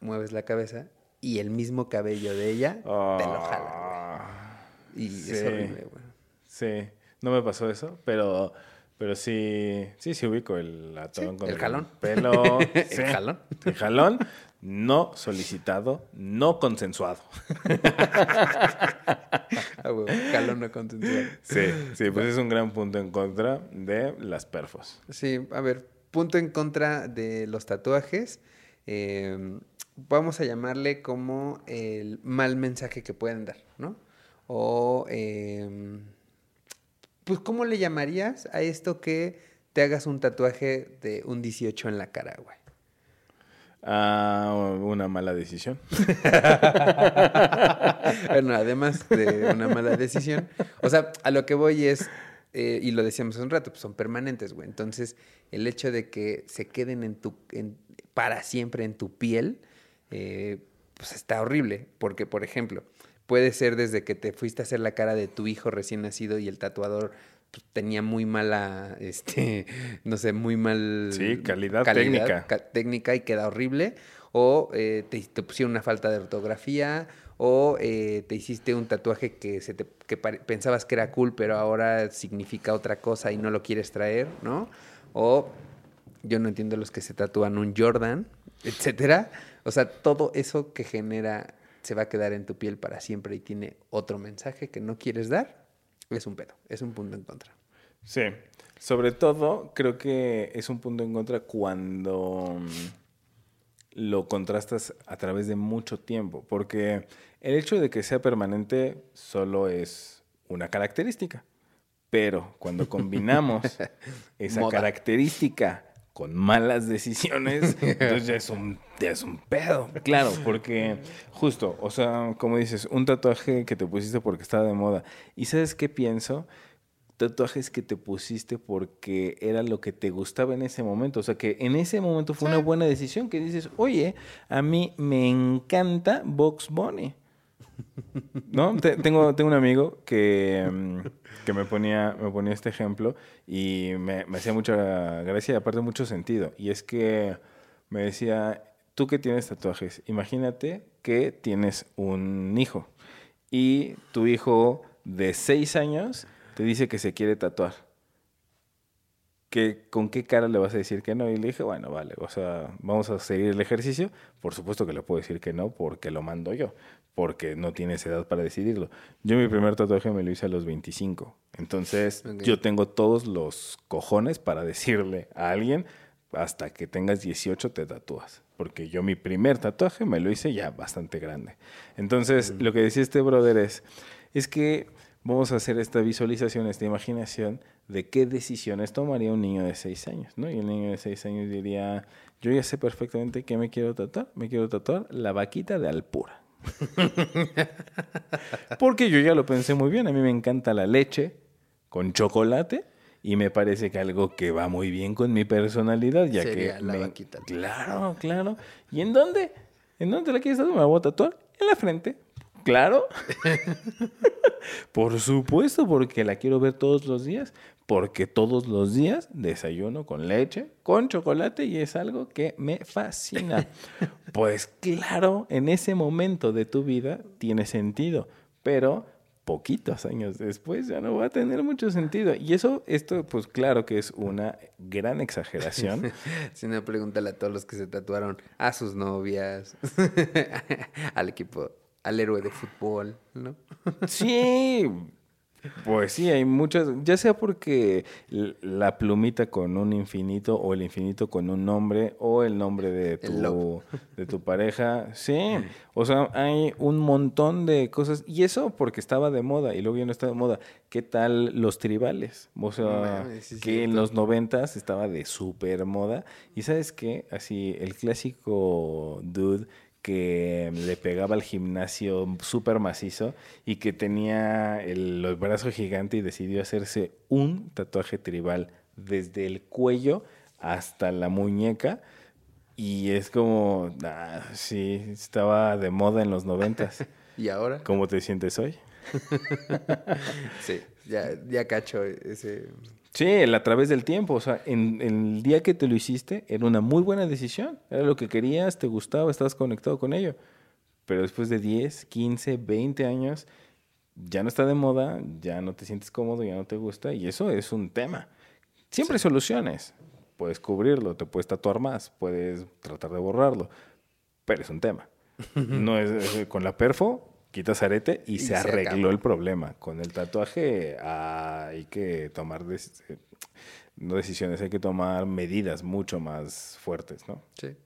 [SPEAKER 2] mueves la cabeza y el mismo cabello de ella te lo jala.
[SPEAKER 1] Ah,
[SPEAKER 2] Y
[SPEAKER 1] sí.
[SPEAKER 2] es horrible, güey.
[SPEAKER 1] Sí, no me pasó eso, pero, pero sí, sí, sí ubico el atorón
[SPEAKER 2] Sí,
[SPEAKER 1] con
[SPEAKER 2] el jalón.
[SPEAKER 1] pelo.
[SPEAKER 2] El jalón.
[SPEAKER 1] El jalón no solicitado, no consensuado.
[SPEAKER 2] Ah, güey, jalón no consensuado.
[SPEAKER 1] Sí, sí, pues es un gran punto en contra de las perfos.
[SPEAKER 2] Sí, a ver, punto en contra de los tatuajes. eh, vamos a llamarle como el mal mensaje que pueden dar, ¿no? O, eh, pues, ¿cómo le llamarías a esto que te hagas un tatuaje de un 18 en la cara, güey?
[SPEAKER 1] Ah, una mala decisión.
[SPEAKER 2] bueno, además de una mala decisión. O sea, a lo que voy es, eh, y lo decíamos hace un rato, pues son permanentes, güey. Entonces, el hecho de que se queden en tu, en- para siempre en tu piel, eh, pues está horrible. Porque, por ejemplo, puede ser desde que te fuiste a hacer la cara de tu hijo recién nacido y el tatuador pues, tenía muy mala, este, no sé, muy mal...
[SPEAKER 1] Sí, calidad técnica.
[SPEAKER 2] ca- técnica y queda horrible, o eh, te, te pusieron una falta de ortografía, o eh, te hiciste un tatuaje que, se te, que pensabas que era cool, pero ahora significa otra cosa y no lo quieres traer, ¿no? O yo no entiendo los que se tatúan un Jordan, etcétera. O sea, todo eso que genera se va a quedar en tu piel para siempre y tiene otro mensaje que no quieres dar, es un pedo, es un punto en contra.
[SPEAKER 1] Sí, sobre todo creo que es un punto en contra cuando mm, lo contrastas a través de mucho tiempo, porque el hecho de que sea permanente solo es una característica, pero cuando combinamos esa
[SPEAKER 2] Moda.
[SPEAKER 1] característica con malas decisiones, entonces ya es un, ya es un pedo. Claro, porque justo, o sea, como dices, un tatuaje que te pusiste porque estaba de moda. ¿Y sabes qué pienso? Tatuajes que te pusiste porque era lo que te gustaba en ese momento. O sea, que en ese momento fue una buena decisión que dices, oye, a mí me encanta Box Bunny. ¿No? Te- tengo, tengo un amigo que, mm, que me, ponía, me ponía este ejemplo y me, me hacía mucha gracia y aparte mucho sentido. Y es que me decía, tú que tienes tatuajes, imagínate que tienes un hijo y tu hijo de seis años te dice que se quiere tatuar. que, ¿con qué cara le vas a decir que no? Y le dije, bueno, vale, o sea, vamos a seguir el ejercicio. Por supuesto que le puedo decir que no porque lo mando yo, porque no tienes edad para decidirlo. Yo mi primer tatuaje me lo hice a los 25. Entonces, yo tengo todos los cojones para decirle a alguien, hasta que tengas 18 te tatúas. Porque yo mi primer tatuaje me lo hice ya bastante grande. Entonces, lo que decía este brother es, es que vamos a hacer esta visualización, esta imaginación de qué decisiones tomaría un niño de 6 años, ¿no? Y el niño de 6 años diría, yo ya sé perfectamente qué me quiero tatuar. Me quiero tatuar la vaquita de Alpura. Porque yo ya lo pensé muy bien. A mí me encanta la leche con chocolate y me parece que algo que va muy bien con mi personalidad, ya
[SPEAKER 2] Sería
[SPEAKER 1] que
[SPEAKER 2] la
[SPEAKER 1] me-. Claro, claro. ¿Y en dónde? ¿En dónde la quieres tatuar? Me la voy a tatuar en la frente. Claro. Por supuesto, porque la quiero ver todos los días, porque todos los días desayuno con leche, con chocolate y es algo que me fascina. Pues claro, en ese momento de tu vida tiene sentido, pero poquitos años después ya no va a tener mucho sentido. Y eso, esto, pues claro que es una gran exageración.
[SPEAKER 2] Si no, pregúntale a todos los que se tatuaron a sus novias, al equipo, al héroe de fútbol, ¿no?
[SPEAKER 1] Sí, pues sí, hay muchas, ya sea porque la plumita con un infinito o el infinito con un nombre o el nombre de tu, de tu pareja, sí, o sea, hay un montón de cosas y eso porque estaba de moda y luego ya no está de moda. ¿Qué tal los tribales? O sea,
[SPEAKER 2] No sí
[SPEAKER 1] que en los noventas estaba de súper moda y sabes qué, así el clásico dude que le pegaba al gimnasio súper macizo y que tenía el, el brazo gigante y decidió hacerse un tatuaje tribal desde el cuello hasta la muñeca. Y es como, ah, sí, estaba de moda en los noventas.
[SPEAKER 2] ¿Y ahora?
[SPEAKER 1] ¿Cómo te sientes hoy?
[SPEAKER 2] Sí, ya, ya cacho ese...
[SPEAKER 1] Sí, el a través del tiempo. O sea, en, en el día que te lo hiciste, era una muy buena decisión. Era lo que querías, te gustaba, estabas conectado con ello. Pero después de 10, 15, 20 años, ya no está de moda, ya no te sientes cómodo, ya no te gusta. Y eso es un tema. Siempre hay soluciones. Puedes cubrirlo, te puedes tatuar más, puedes tratar de borrarlo. Pero es un tema. No es, es- con la perfo, quitas arete y,
[SPEAKER 2] Y
[SPEAKER 1] se,
[SPEAKER 2] se
[SPEAKER 1] arregló
[SPEAKER 2] acabó.
[SPEAKER 1] el problema. Con el tatuaje ah, hay que tomar no decisiones, hay que tomar medidas mucho más fuertes, ¿no?
[SPEAKER 2] Sí.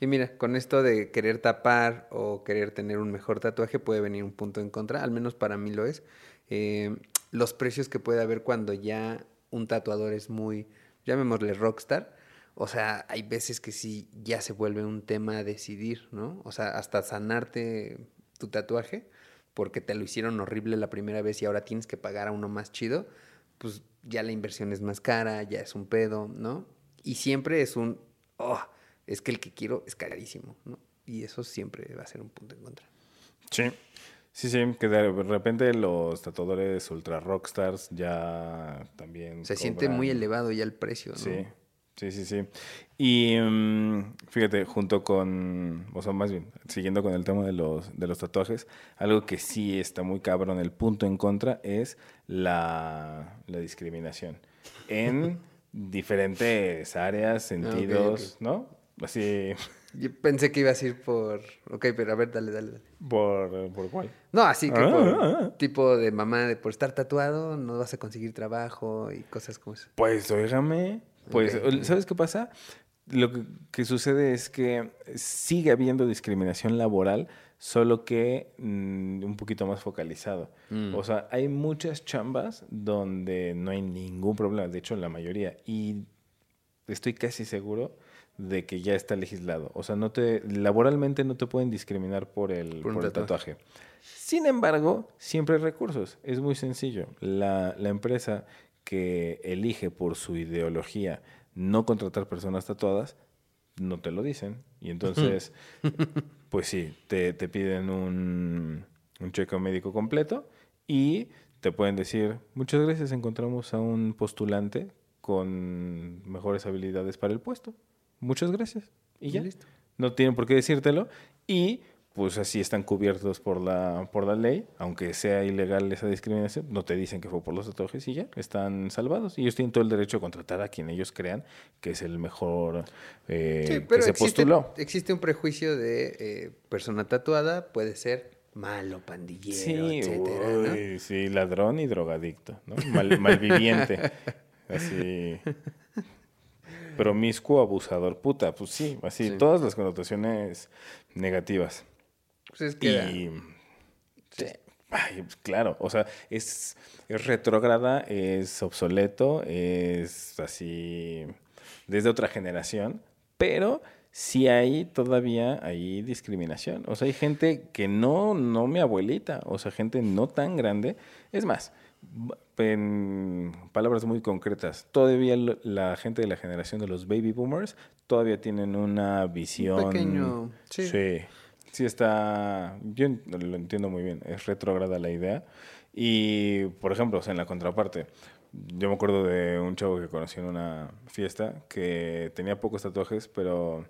[SPEAKER 2] Y mira, con esto de querer tapar o querer tener un mejor tatuaje puede venir un punto en contra, al menos para mí lo es. Eh, los precios que puede haber cuando ya un tatuador es muy, llamémosle rockstar, o sea, hay veces que sí ya se vuelve un tema a decidir, ¿no? O sea, hasta sanarte tu tatuaje porque te lo hicieron horrible la primera vez y ahora tienes que pagar a uno más chido, pues ya la inversión es más cara, ya es un pedo, ¿no? Y siempre es un, oh, es que el que quiero es carísimo, ¿no? Y eso siempre va a ser un punto en contra.
[SPEAKER 1] Sí. Sí, sí, que de repente los tatuadores ultra rockstars ya también.
[SPEAKER 2] Se siente muy elevado ya el precio, ¿no?
[SPEAKER 1] Sí, sí, sí, sí. Y mm, fíjate, junto con, o sea, más bien, siguiendo con el tema de los, de los tatuajes, algo que sí está muy cabrón, el punto en contra es la, la discriminación en diferentes áreas, sentidos. ¿no? Así,
[SPEAKER 2] Yo pensé que ibas a ir por... Ok, pero a ver, dale, dale, dale.
[SPEAKER 1] ¿por, por cuál?
[SPEAKER 2] No, así que
[SPEAKER 1] Ah,
[SPEAKER 2] por
[SPEAKER 1] ah, ah.
[SPEAKER 2] tipo de mamá, de por estar tatuado no vas a conseguir trabajo y cosas como eso.
[SPEAKER 1] Pues, óigame, pues. ¿sabes qué pasa? Lo que, sucede es que sigue habiendo discriminación laboral, solo que mm, un poquito más focalizado.
[SPEAKER 2] Mm.
[SPEAKER 1] O sea, hay muchas chambas donde no hay ningún problema, de hecho, la mayoría. Y estoy casi seguro de que ya está legislado. O sea, no te, laboralmente no te pueden discriminar por el,
[SPEAKER 2] Por un
[SPEAKER 1] por el
[SPEAKER 2] tatuaje.
[SPEAKER 1] tatuaje. Sin embargo, siempre hay recursos. Es muy sencillo. La, la empresa que elige por su ideología no contratar personas tatuadas, no te lo dicen. Y entonces, pues sí, te, te piden un, un chequeo médico completo y te pueden decir, muchas gracias, encontramos a un postulante con mejores habilidades para el puesto. Muchas gracias. Y
[SPEAKER 2] Y
[SPEAKER 1] ya.
[SPEAKER 2] listo.
[SPEAKER 1] No tienen por qué decírtelo. Y pues así están cubiertos por la, por la ley, aunque sea ilegal esa discriminación, no te dicen que fue por los tatuajes y ya, están salvados. Y ellos tienen todo el derecho a contratar a quien ellos crean que es el mejor eh,
[SPEAKER 2] Sí, pero
[SPEAKER 1] que se
[SPEAKER 2] existe,
[SPEAKER 1] postuló.
[SPEAKER 2] existe un prejuicio de eh, persona tatuada puede ser malo, pandillero,
[SPEAKER 1] Sí,
[SPEAKER 2] etcétera,
[SPEAKER 1] sí, ladrón y drogadicto, ¿no? Mal- malviviente. así. Promiscuo, abusador, puta. Pues sí, así,
[SPEAKER 2] Sí.
[SPEAKER 1] todas las connotaciones negativas.
[SPEAKER 2] Pues es que era-
[SPEAKER 1] Y. sí, ay, pues, claro, o sea, es, es retrógrada, es obsoleto, es así. desde otra generación, pero sí hay todavía ahí discriminación. O sea, hay gente que no, no mi abuelita, o sea, gente no tan grande. Es más, en palabras muy concretas, todavía la gente de la generación de los baby boomers todavía tienen una visión.
[SPEAKER 2] pequeño, sí.
[SPEAKER 1] sí. Sí está, yo lo entiendo muy bien, es retrógrada la idea. Y, por ejemplo, o sea, en la contraparte, yo me acuerdo de un chavo que conocí en una fiesta que tenía pocos tatuajes, pero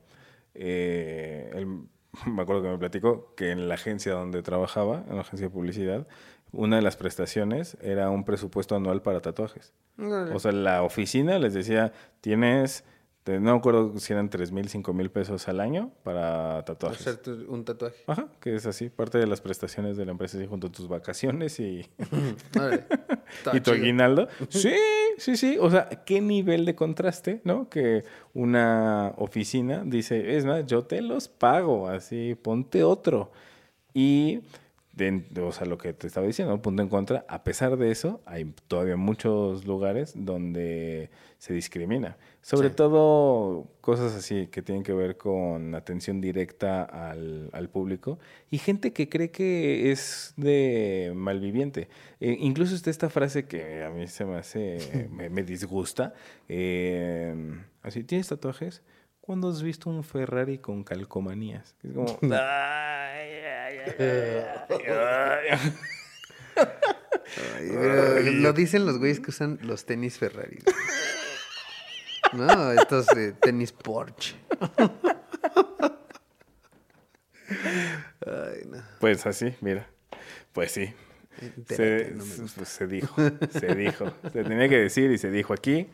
[SPEAKER 1] eh, él, me acuerdo que me platicó que en la agencia donde trabajaba, en la agencia de publicidad, una de las prestaciones era un presupuesto anual para tatuajes. O sea, la oficina les decía, tienes, no me acuerdo si eran 3 mil, 5 mil pesos al año para tatuajes.
[SPEAKER 2] hacer tu- un tatuaje.
[SPEAKER 1] Ajá, que es así, parte de las prestaciones de la empresa, así, junto a tus vacaciones y, y tu aguinaldo. Sí, sí, sí. O sea, qué nivel de contraste, ¿no? Que una oficina dice, es más, yo te los pago, así, ponte otro. Y, de- o sea, lo que te estaba diciendo, punto en contra, a pesar de eso, hay todavía muchos lugares donde se discrimina. Sobre
[SPEAKER 2] Sí.
[SPEAKER 1] todo cosas así que tienen que ver con atención directa al, al público y gente que cree que es de malviviente. Eh, incluso está esta frase que a mí se me hace, me, me disgusta. eh, así, ¿tienes tatuajes? ¿Cuándo has visto un Ferrari con calcomanías? Es como...
[SPEAKER 2] Lo dicen los güeyes que usan los tenis Ferrari. güey. No, estos eh, tenis Porsche. Ay, no.
[SPEAKER 1] Pues así, mira. Pues sí. Se,
[SPEAKER 2] no
[SPEAKER 1] pues se dijo, se dijo. Se tenía que decir y se dijo aquí.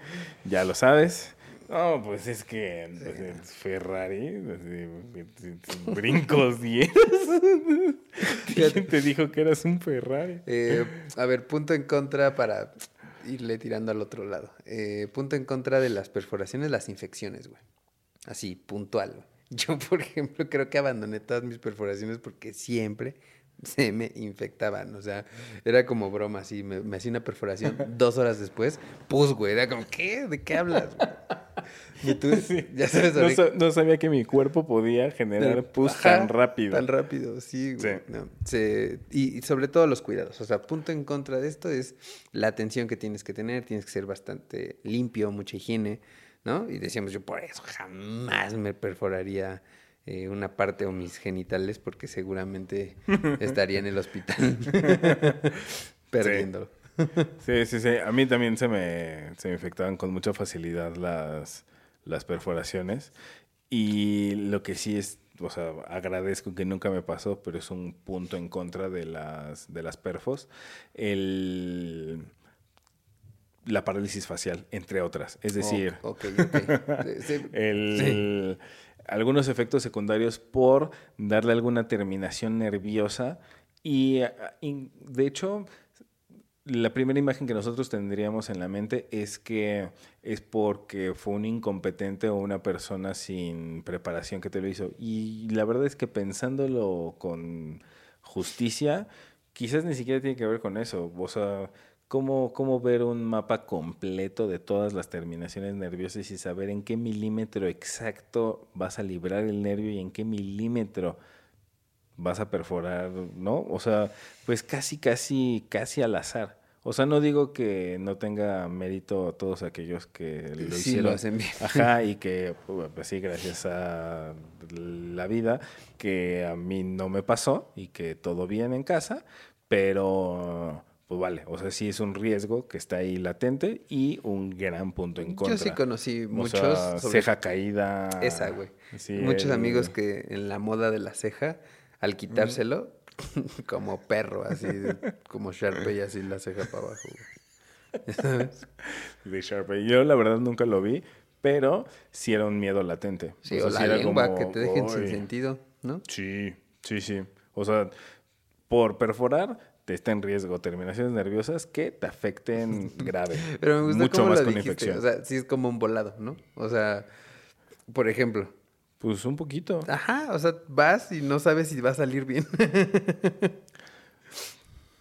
[SPEAKER 1] Ya lo sabes. No, pues es que pues, el Ferrari, así, brincos dieras. ¿Quién te dijo que eras un Ferrari?
[SPEAKER 2] Eh, a ver, punto en contra para irle tirando al otro lado. Eh, punto en contra de las perforaciones, las infecciones, güey. Así, puntual. güey. Yo, por ejemplo, creo que abandoné todas mis perforaciones porque siempre se me infectaban. O sea, era como broma, así. Me, me hacía una perforación dos horas después, pus, güey. Era como, ¿qué? ¿De qué hablas? Y tú, ya sabes,
[SPEAKER 1] No, no sabía que mi cuerpo podía generar pus
[SPEAKER 2] Ajá,
[SPEAKER 1] tan rápido.
[SPEAKER 2] Tan rápido, sí, güey.
[SPEAKER 1] Sí.
[SPEAKER 2] no, se- y, y sobre todo los cuidados. O sea, punto en contra de esto es la atención que tienes que tener. Tienes que ser bastante limpio, mucha higiene, ¿no? Y decíamos, yo por eso jamás me perforaría eh, una parte o mis genitales porque seguramente estaría en el hospital perdiendo.
[SPEAKER 1] Sí, sí, sí. A mí también se me, se me infectaban con mucha facilidad las, las perforaciones. Y lo que sí es, o sea, agradezco que nunca me pasó, pero es un punto en contra de las, de las perfos. El, la parálisis facial, entre otras. Es decir,
[SPEAKER 2] Oh. Sí, sí.
[SPEAKER 1] Algunos efectos secundarios por darle alguna terminación nerviosa y, y, de hecho la primera imagen que nosotros tendríamos en la mente es que es porque fue un incompetente o una persona sin preparación que te lo hizo. Y la verdad es que pensándolo con justicia, quizás ni siquiera tiene que ver con eso. O sea, ¿cómo, cómo ver un mapa completo de todas las terminaciones nerviosas y saber en qué milímetro exacto vas a librar el nervio y en qué milímetro vas a perforar, ¿no? O sea, pues casi, casi, casi al azar. O sea, no digo que no tenga mérito todos aquellos que lo
[SPEAKER 2] Sí, lo
[SPEAKER 1] hicieron.
[SPEAKER 2] hacen bien.
[SPEAKER 1] Ajá, y que, pues sí, gracias a la vida, que a mí no me pasó y que todo bien en casa, pero pues vale, o sea, sí es un riesgo que está ahí latente y un gran punto en contra.
[SPEAKER 2] Yo sí conocí
[SPEAKER 1] O
[SPEAKER 2] muchos.
[SPEAKER 1] sea,
[SPEAKER 2] sobre
[SPEAKER 1] ceja caída.
[SPEAKER 2] Esa, güey.
[SPEAKER 1] Sí,
[SPEAKER 2] Muchos
[SPEAKER 1] el-
[SPEAKER 2] amigos que en la moda de la ceja al quitárselo, como perro, así, como Sharpay, así la ceja para abajo. ¿Sabes?
[SPEAKER 1] De Sharpay. Yo la verdad nunca lo vi, pero sí era un miedo latente.
[SPEAKER 2] Sí,
[SPEAKER 1] sea,
[SPEAKER 2] o
[SPEAKER 1] sí
[SPEAKER 2] la lengua
[SPEAKER 1] como,
[SPEAKER 2] que te dejen sin sentido, ¿no?
[SPEAKER 1] Sí, sí, sí. O sea, por perforar está en riesgo terminaciones nerviosas que te afecten grave.
[SPEAKER 2] Pero me gusta
[SPEAKER 1] Mucho
[SPEAKER 2] cómo
[SPEAKER 1] más
[SPEAKER 2] lo
[SPEAKER 1] con
[SPEAKER 2] dijiste.
[SPEAKER 1] infección.
[SPEAKER 2] O sea, sí es como un volado, ¿no? O sea, por ejemplo,
[SPEAKER 1] pues un poquito.
[SPEAKER 2] ajá, o sea, vas y no sabes si va a salir bien.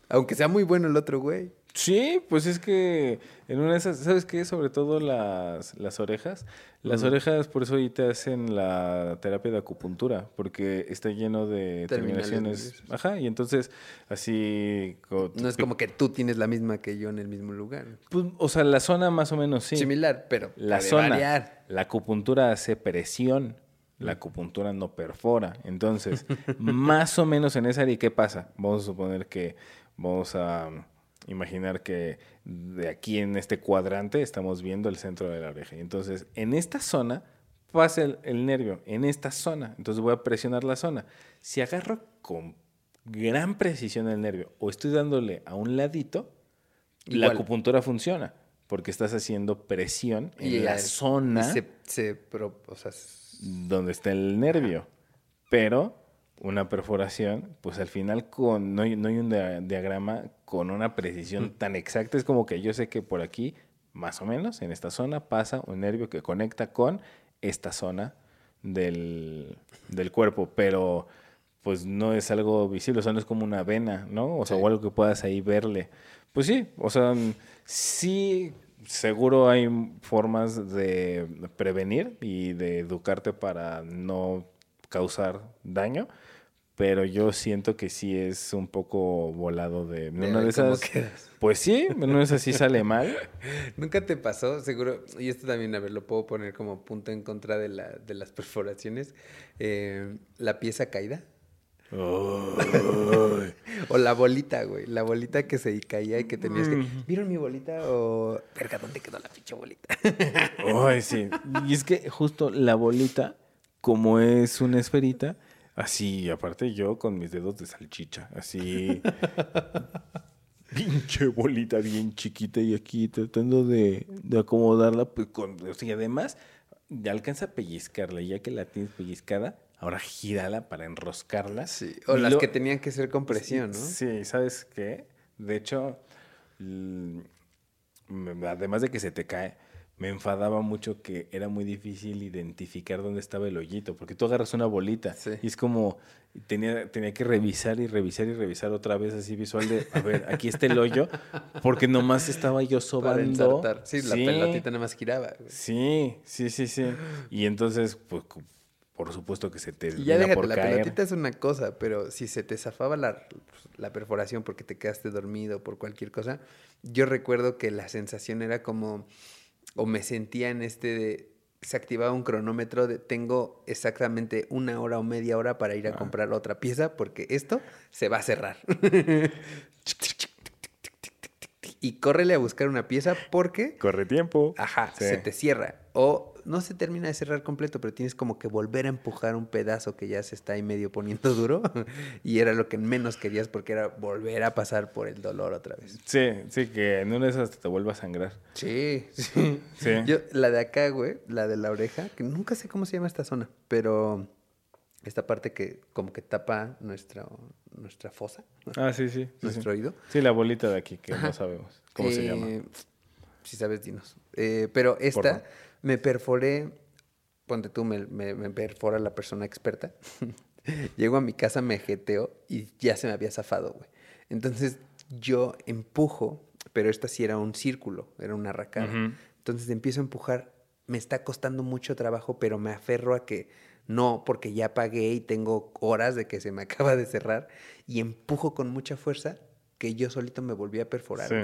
[SPEAKER 2] Aunque sea muy bueno el otro güey.
[SPEAKER 1] Sí, pues es que en una de esas, ¿sabes qué? Sobre todo las, las orejas. Las orejas, por eso ahí te hacen la terapia de acupuntura, porque está lleno de terminaciones. Ajá, y entonces así...
[SPEAKER 2] No es como que tú tienes la misma que yo en el mismo lugar.
[SPEAKER 1] pues, o sea, la zona más o menos sí.
[SPEAKER 2] Similar, pero
[SPEAKER 1] La zona.
[SPEAKER 2] variar.
[SPEAKER 1] La acupuntura hace presión. La acupuntura no perfora. Entonces, más o menos en esa área, ¿y ¿qué pasa? Vamos a suponer que vamos a imaginar que de aquí en este cuadrante estamos viendo el centro de la oreja. Entonces, en esta zona pasa el, el nervio, en esta zona. Entonces voy a presionar la zona. Si agarro con gran precisión el nervio o estoy dándole a un ladito, la acupuntura funciona porque estás haciendo presión en la
[SPEAKER 2] el-
[SPEAKER 1] zona
[SPEAKER 2] y se, se pro- o sea, s-
[SPEAKER 1] donde está el nervio. Pero una perforación, pues al final con, no, hay, no hay un dia- diagrama con una precisión tan exacta. Es como que yo sé que por aquí, más o menos, en esta zona, pasa un nervio que conecta con esta zona del, del cuerpo. Pero pues no es algo visible, o sea, no es como una vena, ¿no? O sea,
[SPEAKER 2] Sí.
[SPEAKER 1] o algo que puedas ahí verle. Pues sí, o sea, mm, sí, seguro hay formas de prevenir y de educarte para no causar daño, pero yo siento que sí es un poco volado de...
[SPEAKER 2] De
[SPEAKER 1] una de esas,
[SPEAKER 2] quedas.
[SPEAKER 1] pues sí, en una de esas sí sale mal.
[SPEAKER 2] ¿Nunca te pasó? Seguro, y esto también, a ver, lo puedo poner como punto en contra de, la, de las perforaciones. eh, la pieza caída. O la bolita, güey. La bolita que se caía y que tenías que. ¿Vieron mi bolita? O. Verga, ¿dónde quedó la pinche bolita?
[SPEAKER 1] Ay, sí. Y es que justo la bolita, como es una esferita, así, aparte yo con mis dedos de salchicha, así. Pinche bolita bien chiquita y aquí tratando de, de acomodarla, pues con. O sea, y además, ya alcanza a pellizcarla, y ya que la tienes pellizcada, ahora gírala para enroscarla.
[SPEAKER 2] Sí. O
[SPEAKER 1] Y
[SPEAKER 2] las
[SPEAKER 1] lo-
[SPEAKER 2] que tenían que ser con presión, ¿no?
[SPEAKER 1] Sí, ¿sabes qué? De hecho, además de que se te cae, me enfadaba mucho que era muy difícil identificar dónde estaba el hoyito, porque tú agarras una bolita
[SPEAKER 2] Sí.
[SPEAKER 1] y es como, tenía, tenía que revisar y revisar y revisar otra vez así visual de, a ver, aquí está el hoyo, porque nomás estaba yo
[SPEAKER 2] Para
[SPEAKER 1] sobando.
[SPEAKER 2] ensartar. Sí, la pelotita nada más giraba. güey.
[SPEAKER 1] Sí, sí, sí, sí. Y entonces, pues, por supuesto que se te
[SPEAKER 2] Y ya déjate,
[SPEAKER 1] por
[SPEAKER 2] la
[SPEAKER 1] caer.
[SPEAKER 2] pelotita es una cosa, pero si se te zafaba la, la perforación porque te quedaste dormido por cualquier cosa, yo recuerdo que la sensación era como, o me sentía en este de, se activaba un cronómetro de tengo exactamente una hora o media hora para
[SPEAKER 1] Ah.
[SPEAKER 2] ir a comprar otra pieza porque esto se va a cerrar. y córrele a buscar una pieza porque
[SPEAKER 1] Corre tiempo.
[SPEAKER 2] Ajá,
[SPEAKER 1] Sí.
[SPEAKER 2] se te cierra. O no se termina de cerrar completo, pero tienes como que volver a empujar un pedazo que ya se está ahí medio poniendo duro. y era lo que menos querías porque era volver a pasar por el dolor otra vez.
[SPEAKER 1] Sí, sí, que en una de esas te vuelva a sangrar.
[SPEAKER 2] Sí, sí.
[SPEAKER 1] Sí.
[SPEAKER 2] Yo, la de acá, güey, la de la oreja, que nunca sé cómo se llama esta zona, pero esta parte que como que tapa nuestra, nuestra fosa,
[SPEAKER 1] Ah, sí, sí.
[SPEAKER 2] nuestro
[SPEAKER 1] sí.
[SPEAKER 2] oído.
[SPEAKER 1] Sí, la bolita de aquí, que
[SPEAKER 2] Ajá.
[SPEAKER 1] no sabemos cómo se llama.
[SPEAKER 2] Eh, Si sabes, dinos. Eh, pero esta. Me perforé, ponte tú, me, me- me perfora la persona experta. Llego a mi casa, me jeteo y ya se me había zafado, güey. Entonces yo empujo, pero esta sí era un círculo, era una racada. Entonces empiezo a empujar, me está costando mucho trabajo, pero me aferro a que no, porque ya pagué y tengo horas de que se me acaba de cerrar y empujo con mucha fuerza que yo solito me volví a perforar.
[SPEAKER 1] Sí.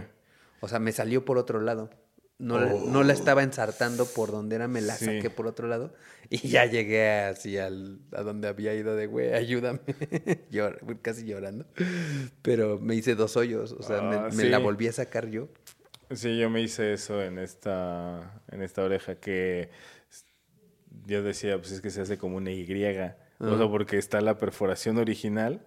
[SPEAKER 2] O sea, me salió por otro lado. No, la- no la estaba ensartando por donde era, me la.
[SPEAKER 1] Sí.
[SPEAKER 2] saqué por otro lado y ya llegué así al, a donde había ido de, güey, ayúdame. Llor- casi llorando. Pero me hice dos hoyos, o sea, me,
[SPEAKER 1] Ah,
[SPEAKER 2] me la volví a sacar yo.
[SPEAKER 1] Sí, yo me hice eso en esta, en esta oreja que yo decía, pues es que se hace como una Y. O sea, porque está la perforación original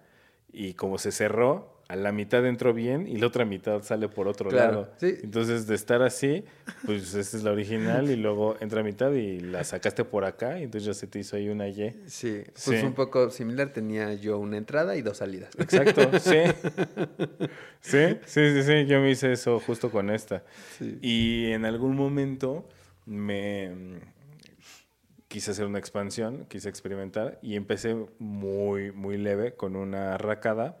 [SPEAKER 1] y como se cerró, a la mitad entró bien y la otra mitad sale por otro
[SPEAKER 2] Claro,
[SPEAKER 1] lado.
[SPEAKER 2] sí.
[SPEAKER 1] Entonces, de estar así, pues esta es la original y luego entra a mitad y la sacaste por acá y entonces ya se te hizo ahí una Y.
[SPEAKER 2] Sí, pues
[SPEAKER 1] Sí.
[SPEAKER 2] un poco similar. Tenía yo una entrada y dos salidas.
[SPEAKER 1] Exacto, sí. Sí, sí, sí, sí, yo me hice eso justo con esta.
[SPEAKER 2] Sí.
[SPEAKER 1] Y en algún momento me quise hacer una expansión, quise experimentar y empecé muy, muy leve con una arracada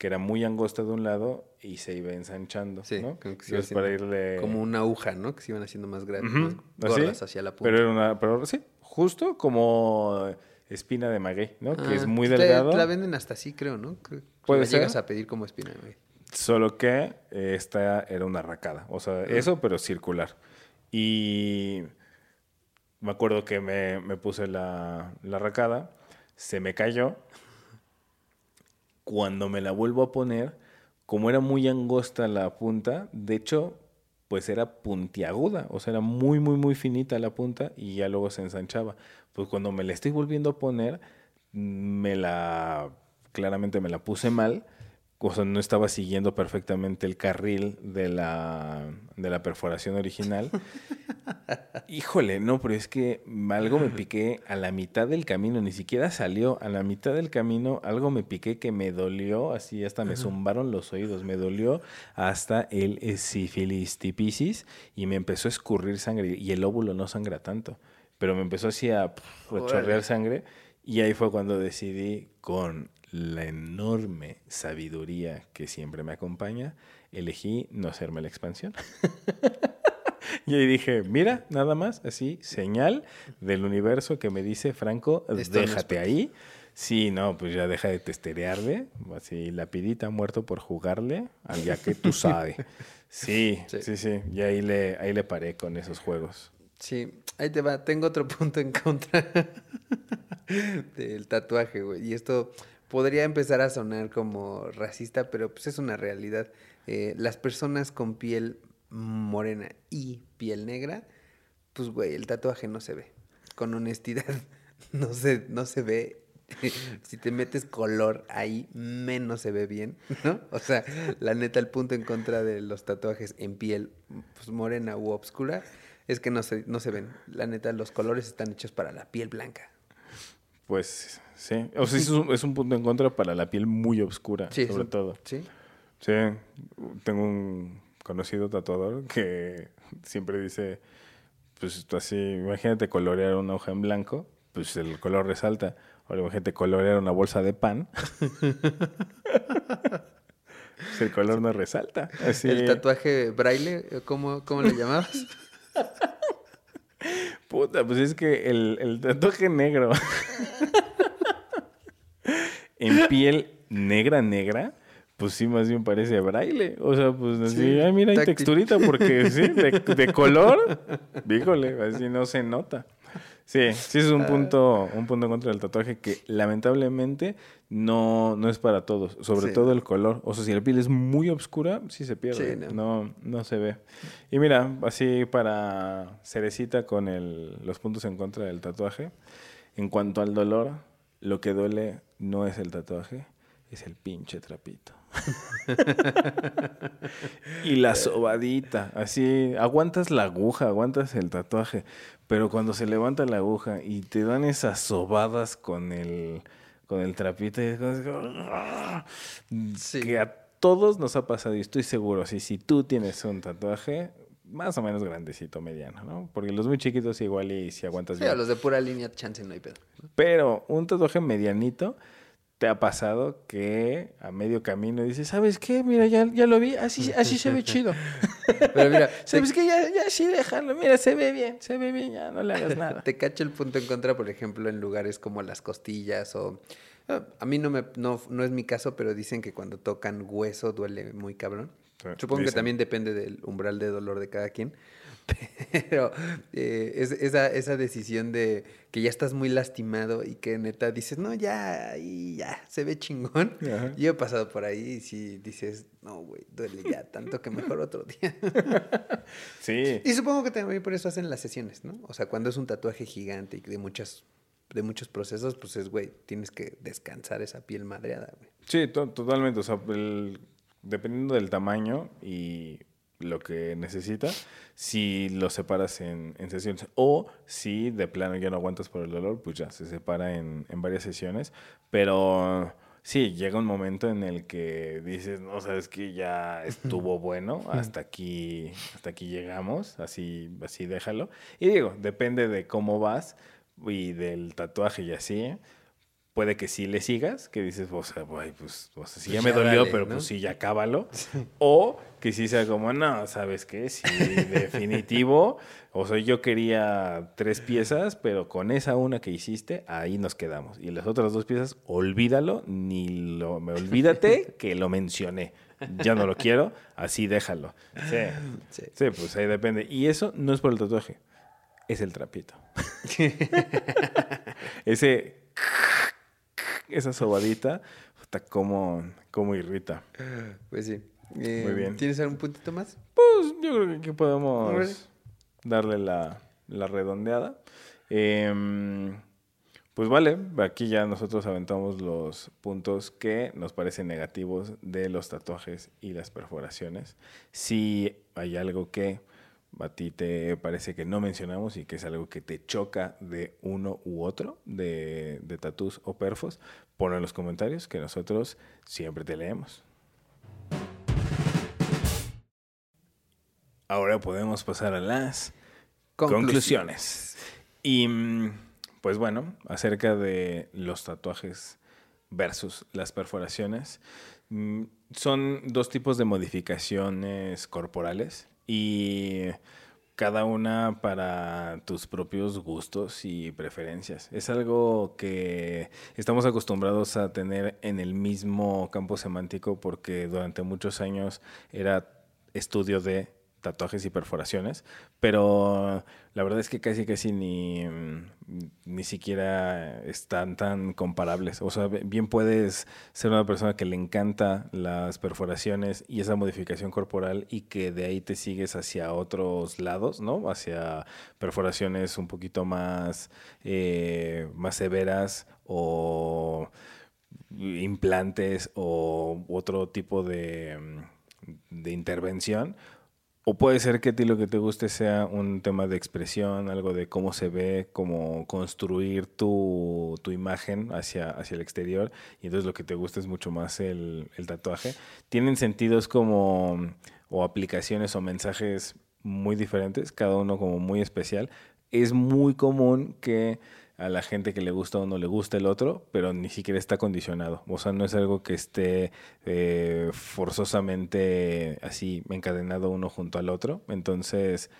[SPEAKER 1] que era muy angosta de un lado y se iba ensanchando,
[SPEAKER 2] Sí,
[SPEAKER 1] ¿no?
[SPEAKER 2] como que se iba
[SPEAKER 1] Entonces, para
[SPEAKER 2] haciendo
[SPEAKER 1] irle...
[SPEAKER 2] Como una aguja, ¿no? Que se iban haciendo más grandes, más
[SPEAKER 1] así,
[SPEAKER 2] gordas hacia la punta.
[SPEAKER 1] Pero era una, pero sí, justo como espina de maguey, ¿no? que es
[SPEAKER 2] Ah,
[SPEAKER 1] muy
[SPEAKER 2] te-
[SPEAKER 1] delgado.
[SPEAKER 2] La venden hasta así, creo, ¿no? Creo
[SPEAKER 1] Puede ser.
[SPEAKER 2] llegas a pedir como espina. güey.
[SPEAKER 1] Solo que eh, esta era una racada. O sea, eso, pero circular. Y me acuerdo que me, me puse la, la racada, se me cayó. Cuando me la vuelvo a poner, como era muy angosta la punta, de hecho, pues era puntiaguda. O sea, era muy, muy, muy finita la punta y ya luego se ensanchaba. Pues cuando me la estoy volviendo a poner, me la, claramente me la puse mal. O sea, no estaba siguiendo perfectamente el carril de la, de la perforación original. Híjole, no, pero es que algo me piqué a la mitad del camino, ni siquiera salió. A la mitad del camino algo me piqué que me dolió, así hasta me zumbaron los oídos, me dolió hasta el sífilis y me empezó a escurrir sangre y el óvulo no sangra tanto, pero me empezó así a, pf, a chorrear sangre y ahí fue cuando decidí con la enorme sabiduría que siempre me acompaña, elegí no hacerme la expansión. Y ahí dije, mira, nada más, así, señal del universo que me dice, Franco, déjate ahí. Sí, no, pues ya deja de testerearle. Así, la pidita muerto por jugarle, al ya que tú sabes. Sí,
[SPEAKER 2] Sí.
[SPEAKER 1] sí, sí, Y ahí le, ahí le paré con esos juegos.
[SPEAKER 2] Sí, ahí te va. Tengo otro punto en contra del tatuaje, güey. Y esto podría empezar a sonar como racista, pero pues es una realidad. Eh, las personas con piel morena y piel negra, pues, güey, el tatuaje no se ve. Con honestidad, no se, no se ve. Si te metes color ahí, menos se ve bien, ¿no? O sea, la neta, el punto en contra de los tatuajes en piel pues, morena u obscura es que no se, no se ven. La neta, los colores están hechos para la piel blanca.
[SPEAKER 1] Pues sí, o sea, es un, es un punto en contra para la piel muy oscura,
[SPEAKER 2] Sí,
[SPEAKER 1] sobre
[SPEAKER 2] un-
[SPEAKER 1] todo.
[SPEAKER 2] Sí.
[SPEAKER 1] Sí, tengo un conocido tatuador que siempre dice, pues así, imagínate colorear una hoja en blanco, pues el color resalta. Ahora imagínate colorear una bolsa de pan. pues el color no resalta. Así,
[SPEAKER 2] El tatuaje braille, ¿cómo, cómo le llamabas?
[SPEAKER 1] Puta, pues es que el, el tatuaje negro en piel negra, negra, pues sí, más bien parece braille. O sea, pues así,
[SPEAKER 2] Sí,
[SPEAKER 1] ay, mira, hay texturita, porque sí, de, de color, híjole, así no se nota. Sí, sí es
[SPEAKER 2] Ah.
[SPEAKER 1] un punto, un punto en contra del tatuaje que lamentablemente no, no es para todos, sobre
[SPEAKER 2] Sí.
[SPEAKER 1] todo el color. O sea, si la piel es muy oscura, sí se pierde,
[SPEAKER 2] Sí, no.
[SPEAKER 1] no, no se ve. Y mira, así para cerecita con el, los puntos en contra del tatuaje. En cuanto al dolor, lo que duele no es el tatuaje, es el pinche trapito. y la sobadita, así, aguantas la aguja, aguantas el tatuaje, pero cuando se levanta la aguja y te dan esas sobadas con el, con el trapito, y es como.
[SPEAKER 2] Sí.
[SPEAKER 1] que a todos nos ha pasado y estoy seguro, así, si tú tienes un tatuaje, más o menos grandecito, mediano, ¿no? Porque los muy chiquitos igual y si aguantas
[SPEAKER 2] Sí,
[SPEAKER 1] bien.
[SPEAKER 2] a los de pura línea, chance no hay pedo.
[SPEAKER 1] Pero un tatuaje medianito, ¿te ha pasado que a medio camino dices, ¿sabes qué? Mira, ya, ya lo vi, así, así se ve chido.
[SPEAKER 2] Pero mira, te,
[SPEAKER 1] ¿Sabes qué? Ya, ya sí, déjalo. Mira, se ve bien, se ve bien, ya no le hagas nada.
[SPEAKER 2] te cacho el punto en contra, por ejemplo, en lugares como las costillas o... ah, A mí no, me, no, no es mi caso, pero dicen que cuando tocan hueso duele muy cabrón.
[SPEAKER 1] Sí,
[SPEAKER 2] Supongo que también depende del umbral de dolor de cada quien. Pero eh, es, esa, esa decisión de que ya estás muy lastimado y que neta dices, no, ya, y ya, se ve chingón.
[SPEAKER 1] Ajá.
[SPEAKER 2] Yo he pasado por ahí y si dices, no, güey, duele ya tanto que mejor otro día.
[SPEAKER 1] Sí.
[SPEAKER 2] y supongo que también por eso hacen las sesiones, ¿no? O sea, cuando es un tatuaje gigante y de muchas de muchos procesos, pues es, güey, tienes que descansar esa piel madreada, güey.
[SPEAKER 1] Sí, to- totalmente. O sea, el- dependiendo del tamaño y lo que necesita, si lo separas en, en sesiones o si de plano ya no aguantas por el dolor, pues ya se separa en, en varias sesiones. Pero sí, llega un momento en el que dices, no, sabes que ya estuvo bueno, hasta aquí, hasta aquí llegamos, así, así déjalo. Y digo, depende de cómo vas y del tatuaje y así. Puede que sí le sigas, que dices, o sea, güey, pues, o sea, sí
[SPEAKER 2] Pues
[SPEAKER 1] ya me dolió,
[SPEAKER 2] dale,
[SPEAKER 1] pero
[SPEAKER 2] ¿no?
[SPEAKER 1] pues sí, ya cábalo. O que sí sea como, no, ¿sabes qué? Sí, definitivo. O sea, yo quería tres piezas, pero con esa una que hiciste, ahí nos quedamos. Y las otras dos piezas, olvídalo, ni lo, me olvídate que lo mencioné. Ya no lo quiero, así déjalo. Sí,
[SPEAKER 2] Sí.
[SPEAKER 1] sí, pues ahí depende. Y eso no es por el tatuaje, es el trapito. Ese, esa sobadita, puta, cómo, cómo irrita.
[SPEAKER 2] Pues sí. Eh,
[SPEAKER 1] Muy bien.
[SPEAKER 2] ¿Tienes algún puntito más?
[SPEAKER 1] Pues yo creo que podemos darle la, la redondeada. Em, pues vale, aquí ya nosotros aventamos los puntos que nos parecen negativos de los tatuajes y las perforaciones. Si hay algo que a ti te parece que no mencionamos y que es algo que te choca de uno u otro, de, de tatús o perfos, ponlo en los comentarios que nosotros siempre te leemos. Ahora podemos pasar a las conclusiones. Y mm, pues bueno, acerca de los tatuajes versus las perforaciones, mm, son dos tipos de modificaciones corporales y cada una para tus propios gustos y preferencias. Es algo que estamos acostumbrados a tener en el mismo campo semántico porque durante muchos años era estudio de tatuajes y perforaciones, pero la verdad es que casi casi ni, mm, ni siquiera están tan comparables. O sea, bien puedes ser una persona que le encanta las perforaciones y esa modificación corporal y que de ahí te sigues hacia otros lados, ¿no? Hacia perforaciones un poquito más, eh, más severas o implantes o otro tipo de, mm, de intervención. O puede ser que a ti lo que te guste sea un tema de expresión, algo de cómo se ve, cómo construir tu, tu imagen hacia, hacia el exterior. Y entonces lo que te gusta es mucho más el, el tatuaje. Tienen sentidos como, o aplicaciones o mensajes muy diferentes, cada uno como muy especial. Es muy común que a la gente que le gusta o no le gusta el otro, pero ni siquiera está condicionado. O sea, no es algo que esté eh, forzosamente así encadenado uno junto al otro. Entonces,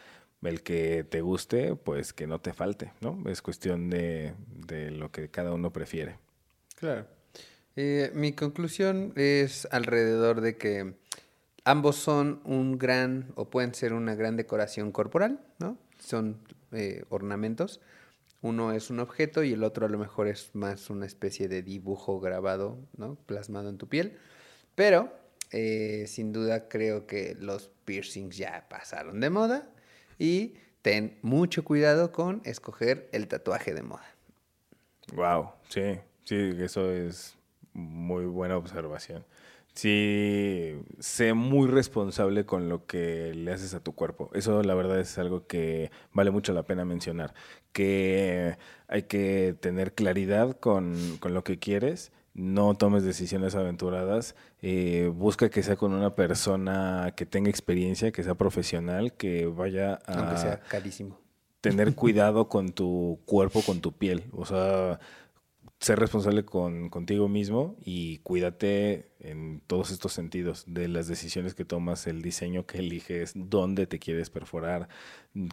[SPEAKER 1] el que te guste, pues que no te falte, ¿no? Es cuestión de, lo que cada uno prefiere.
[SPEAKER 2] Claro. Eh, mi conclusión es alrededor de que ambos son un gran o pueden ser una gran decoración corporal, ¿no? Son eh, ornamentos. Uno es un objeto y el otro a lo mejor es más una especie de dibujo grabado, ¿no? Plasmado en tu piel. Pero, eh, sin duda, creo que los piercings ya pasaron de moda y ten mucho cuidado con escoger el tatuaje de moda.
[SPEAKER 1] Wow, sí, sí, eso es muy buena observación. Sí, sé muy responsable con lo que le haces a tu cuerpo. Eso la verdad es algo que vale mucho la pena mencionar. Que hay que tener claridad con, con lo que quieres. No tomes decisiones aventuradas. eh, busca que sea con una persona que tenga experiencia, que sea profesional, que vaya a
[SPEAKER 2] Aunque sea carísimo.
[SPEAKER 1] tener cuidado con tu cuerpo, con tu piel. O sea, ser responsable con, contigo mismo y cuídate en todos estos sentidos de las decisiones que tomas, el diseño que eliges, dónde te quieres perforar,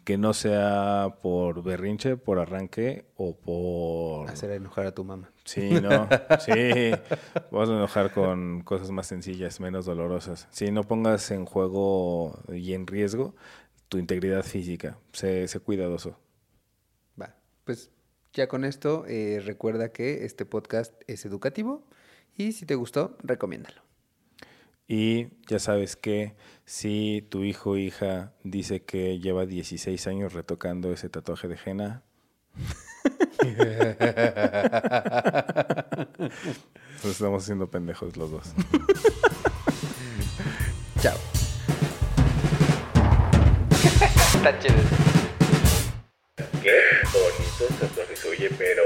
[SPEAKER 1] que no sea por berrinche, por arranque o por...
[SPEAKER 2] Hacer enojar a tu mamá.
[SPEAKER 1] Sí, no, sí, vamos a enojar con cosas más sencillas, menos dolorosas. Sí, no pongas en juego y en riesgo tu integridad física, sé, sé cuidadoso.
[SPEAKER 2] Va, pues ya con esto eh, recuerda que este podcast es educativo y si te gustó, recomiéndalo.
[SPEAKER 1] Y ya sabes que si tu hijo o hija dice que lleva 16 años retocando ese tatuaje de henna,
[SPEAKER 5] Nos estamos haciendo pendejos los dos.
[SPEAKER 6] Chao. Está chido.
[SPEAKER 1] Qué bonitos tatuajes, oye, pero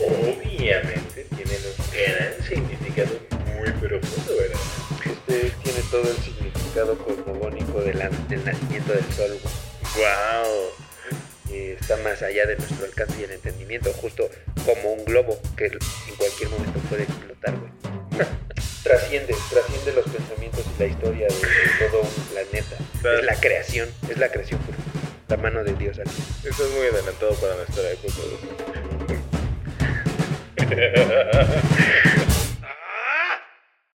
[SPEAKER 1] obviamente tienen un gran significado muy profundo, ¿verdad?
[SPEAKER 2] Este tiene todo el significado cosmogónico de la- del nacimiento del sol.
[SPEAKER 1] ¡Wow!
[SPEAKER 2] Y está más allá de nuestro alcance y el entendimiento, justo como un globo que en cualquier momento puede explotar, güey. Trasciende, trasciende los pensamientos y la historia de, de todo un planeta. Es la creación, es la creación, güey. La mano de Dios aquí.
[SPEAKER 1] Estás muy adelantado para nuestra época.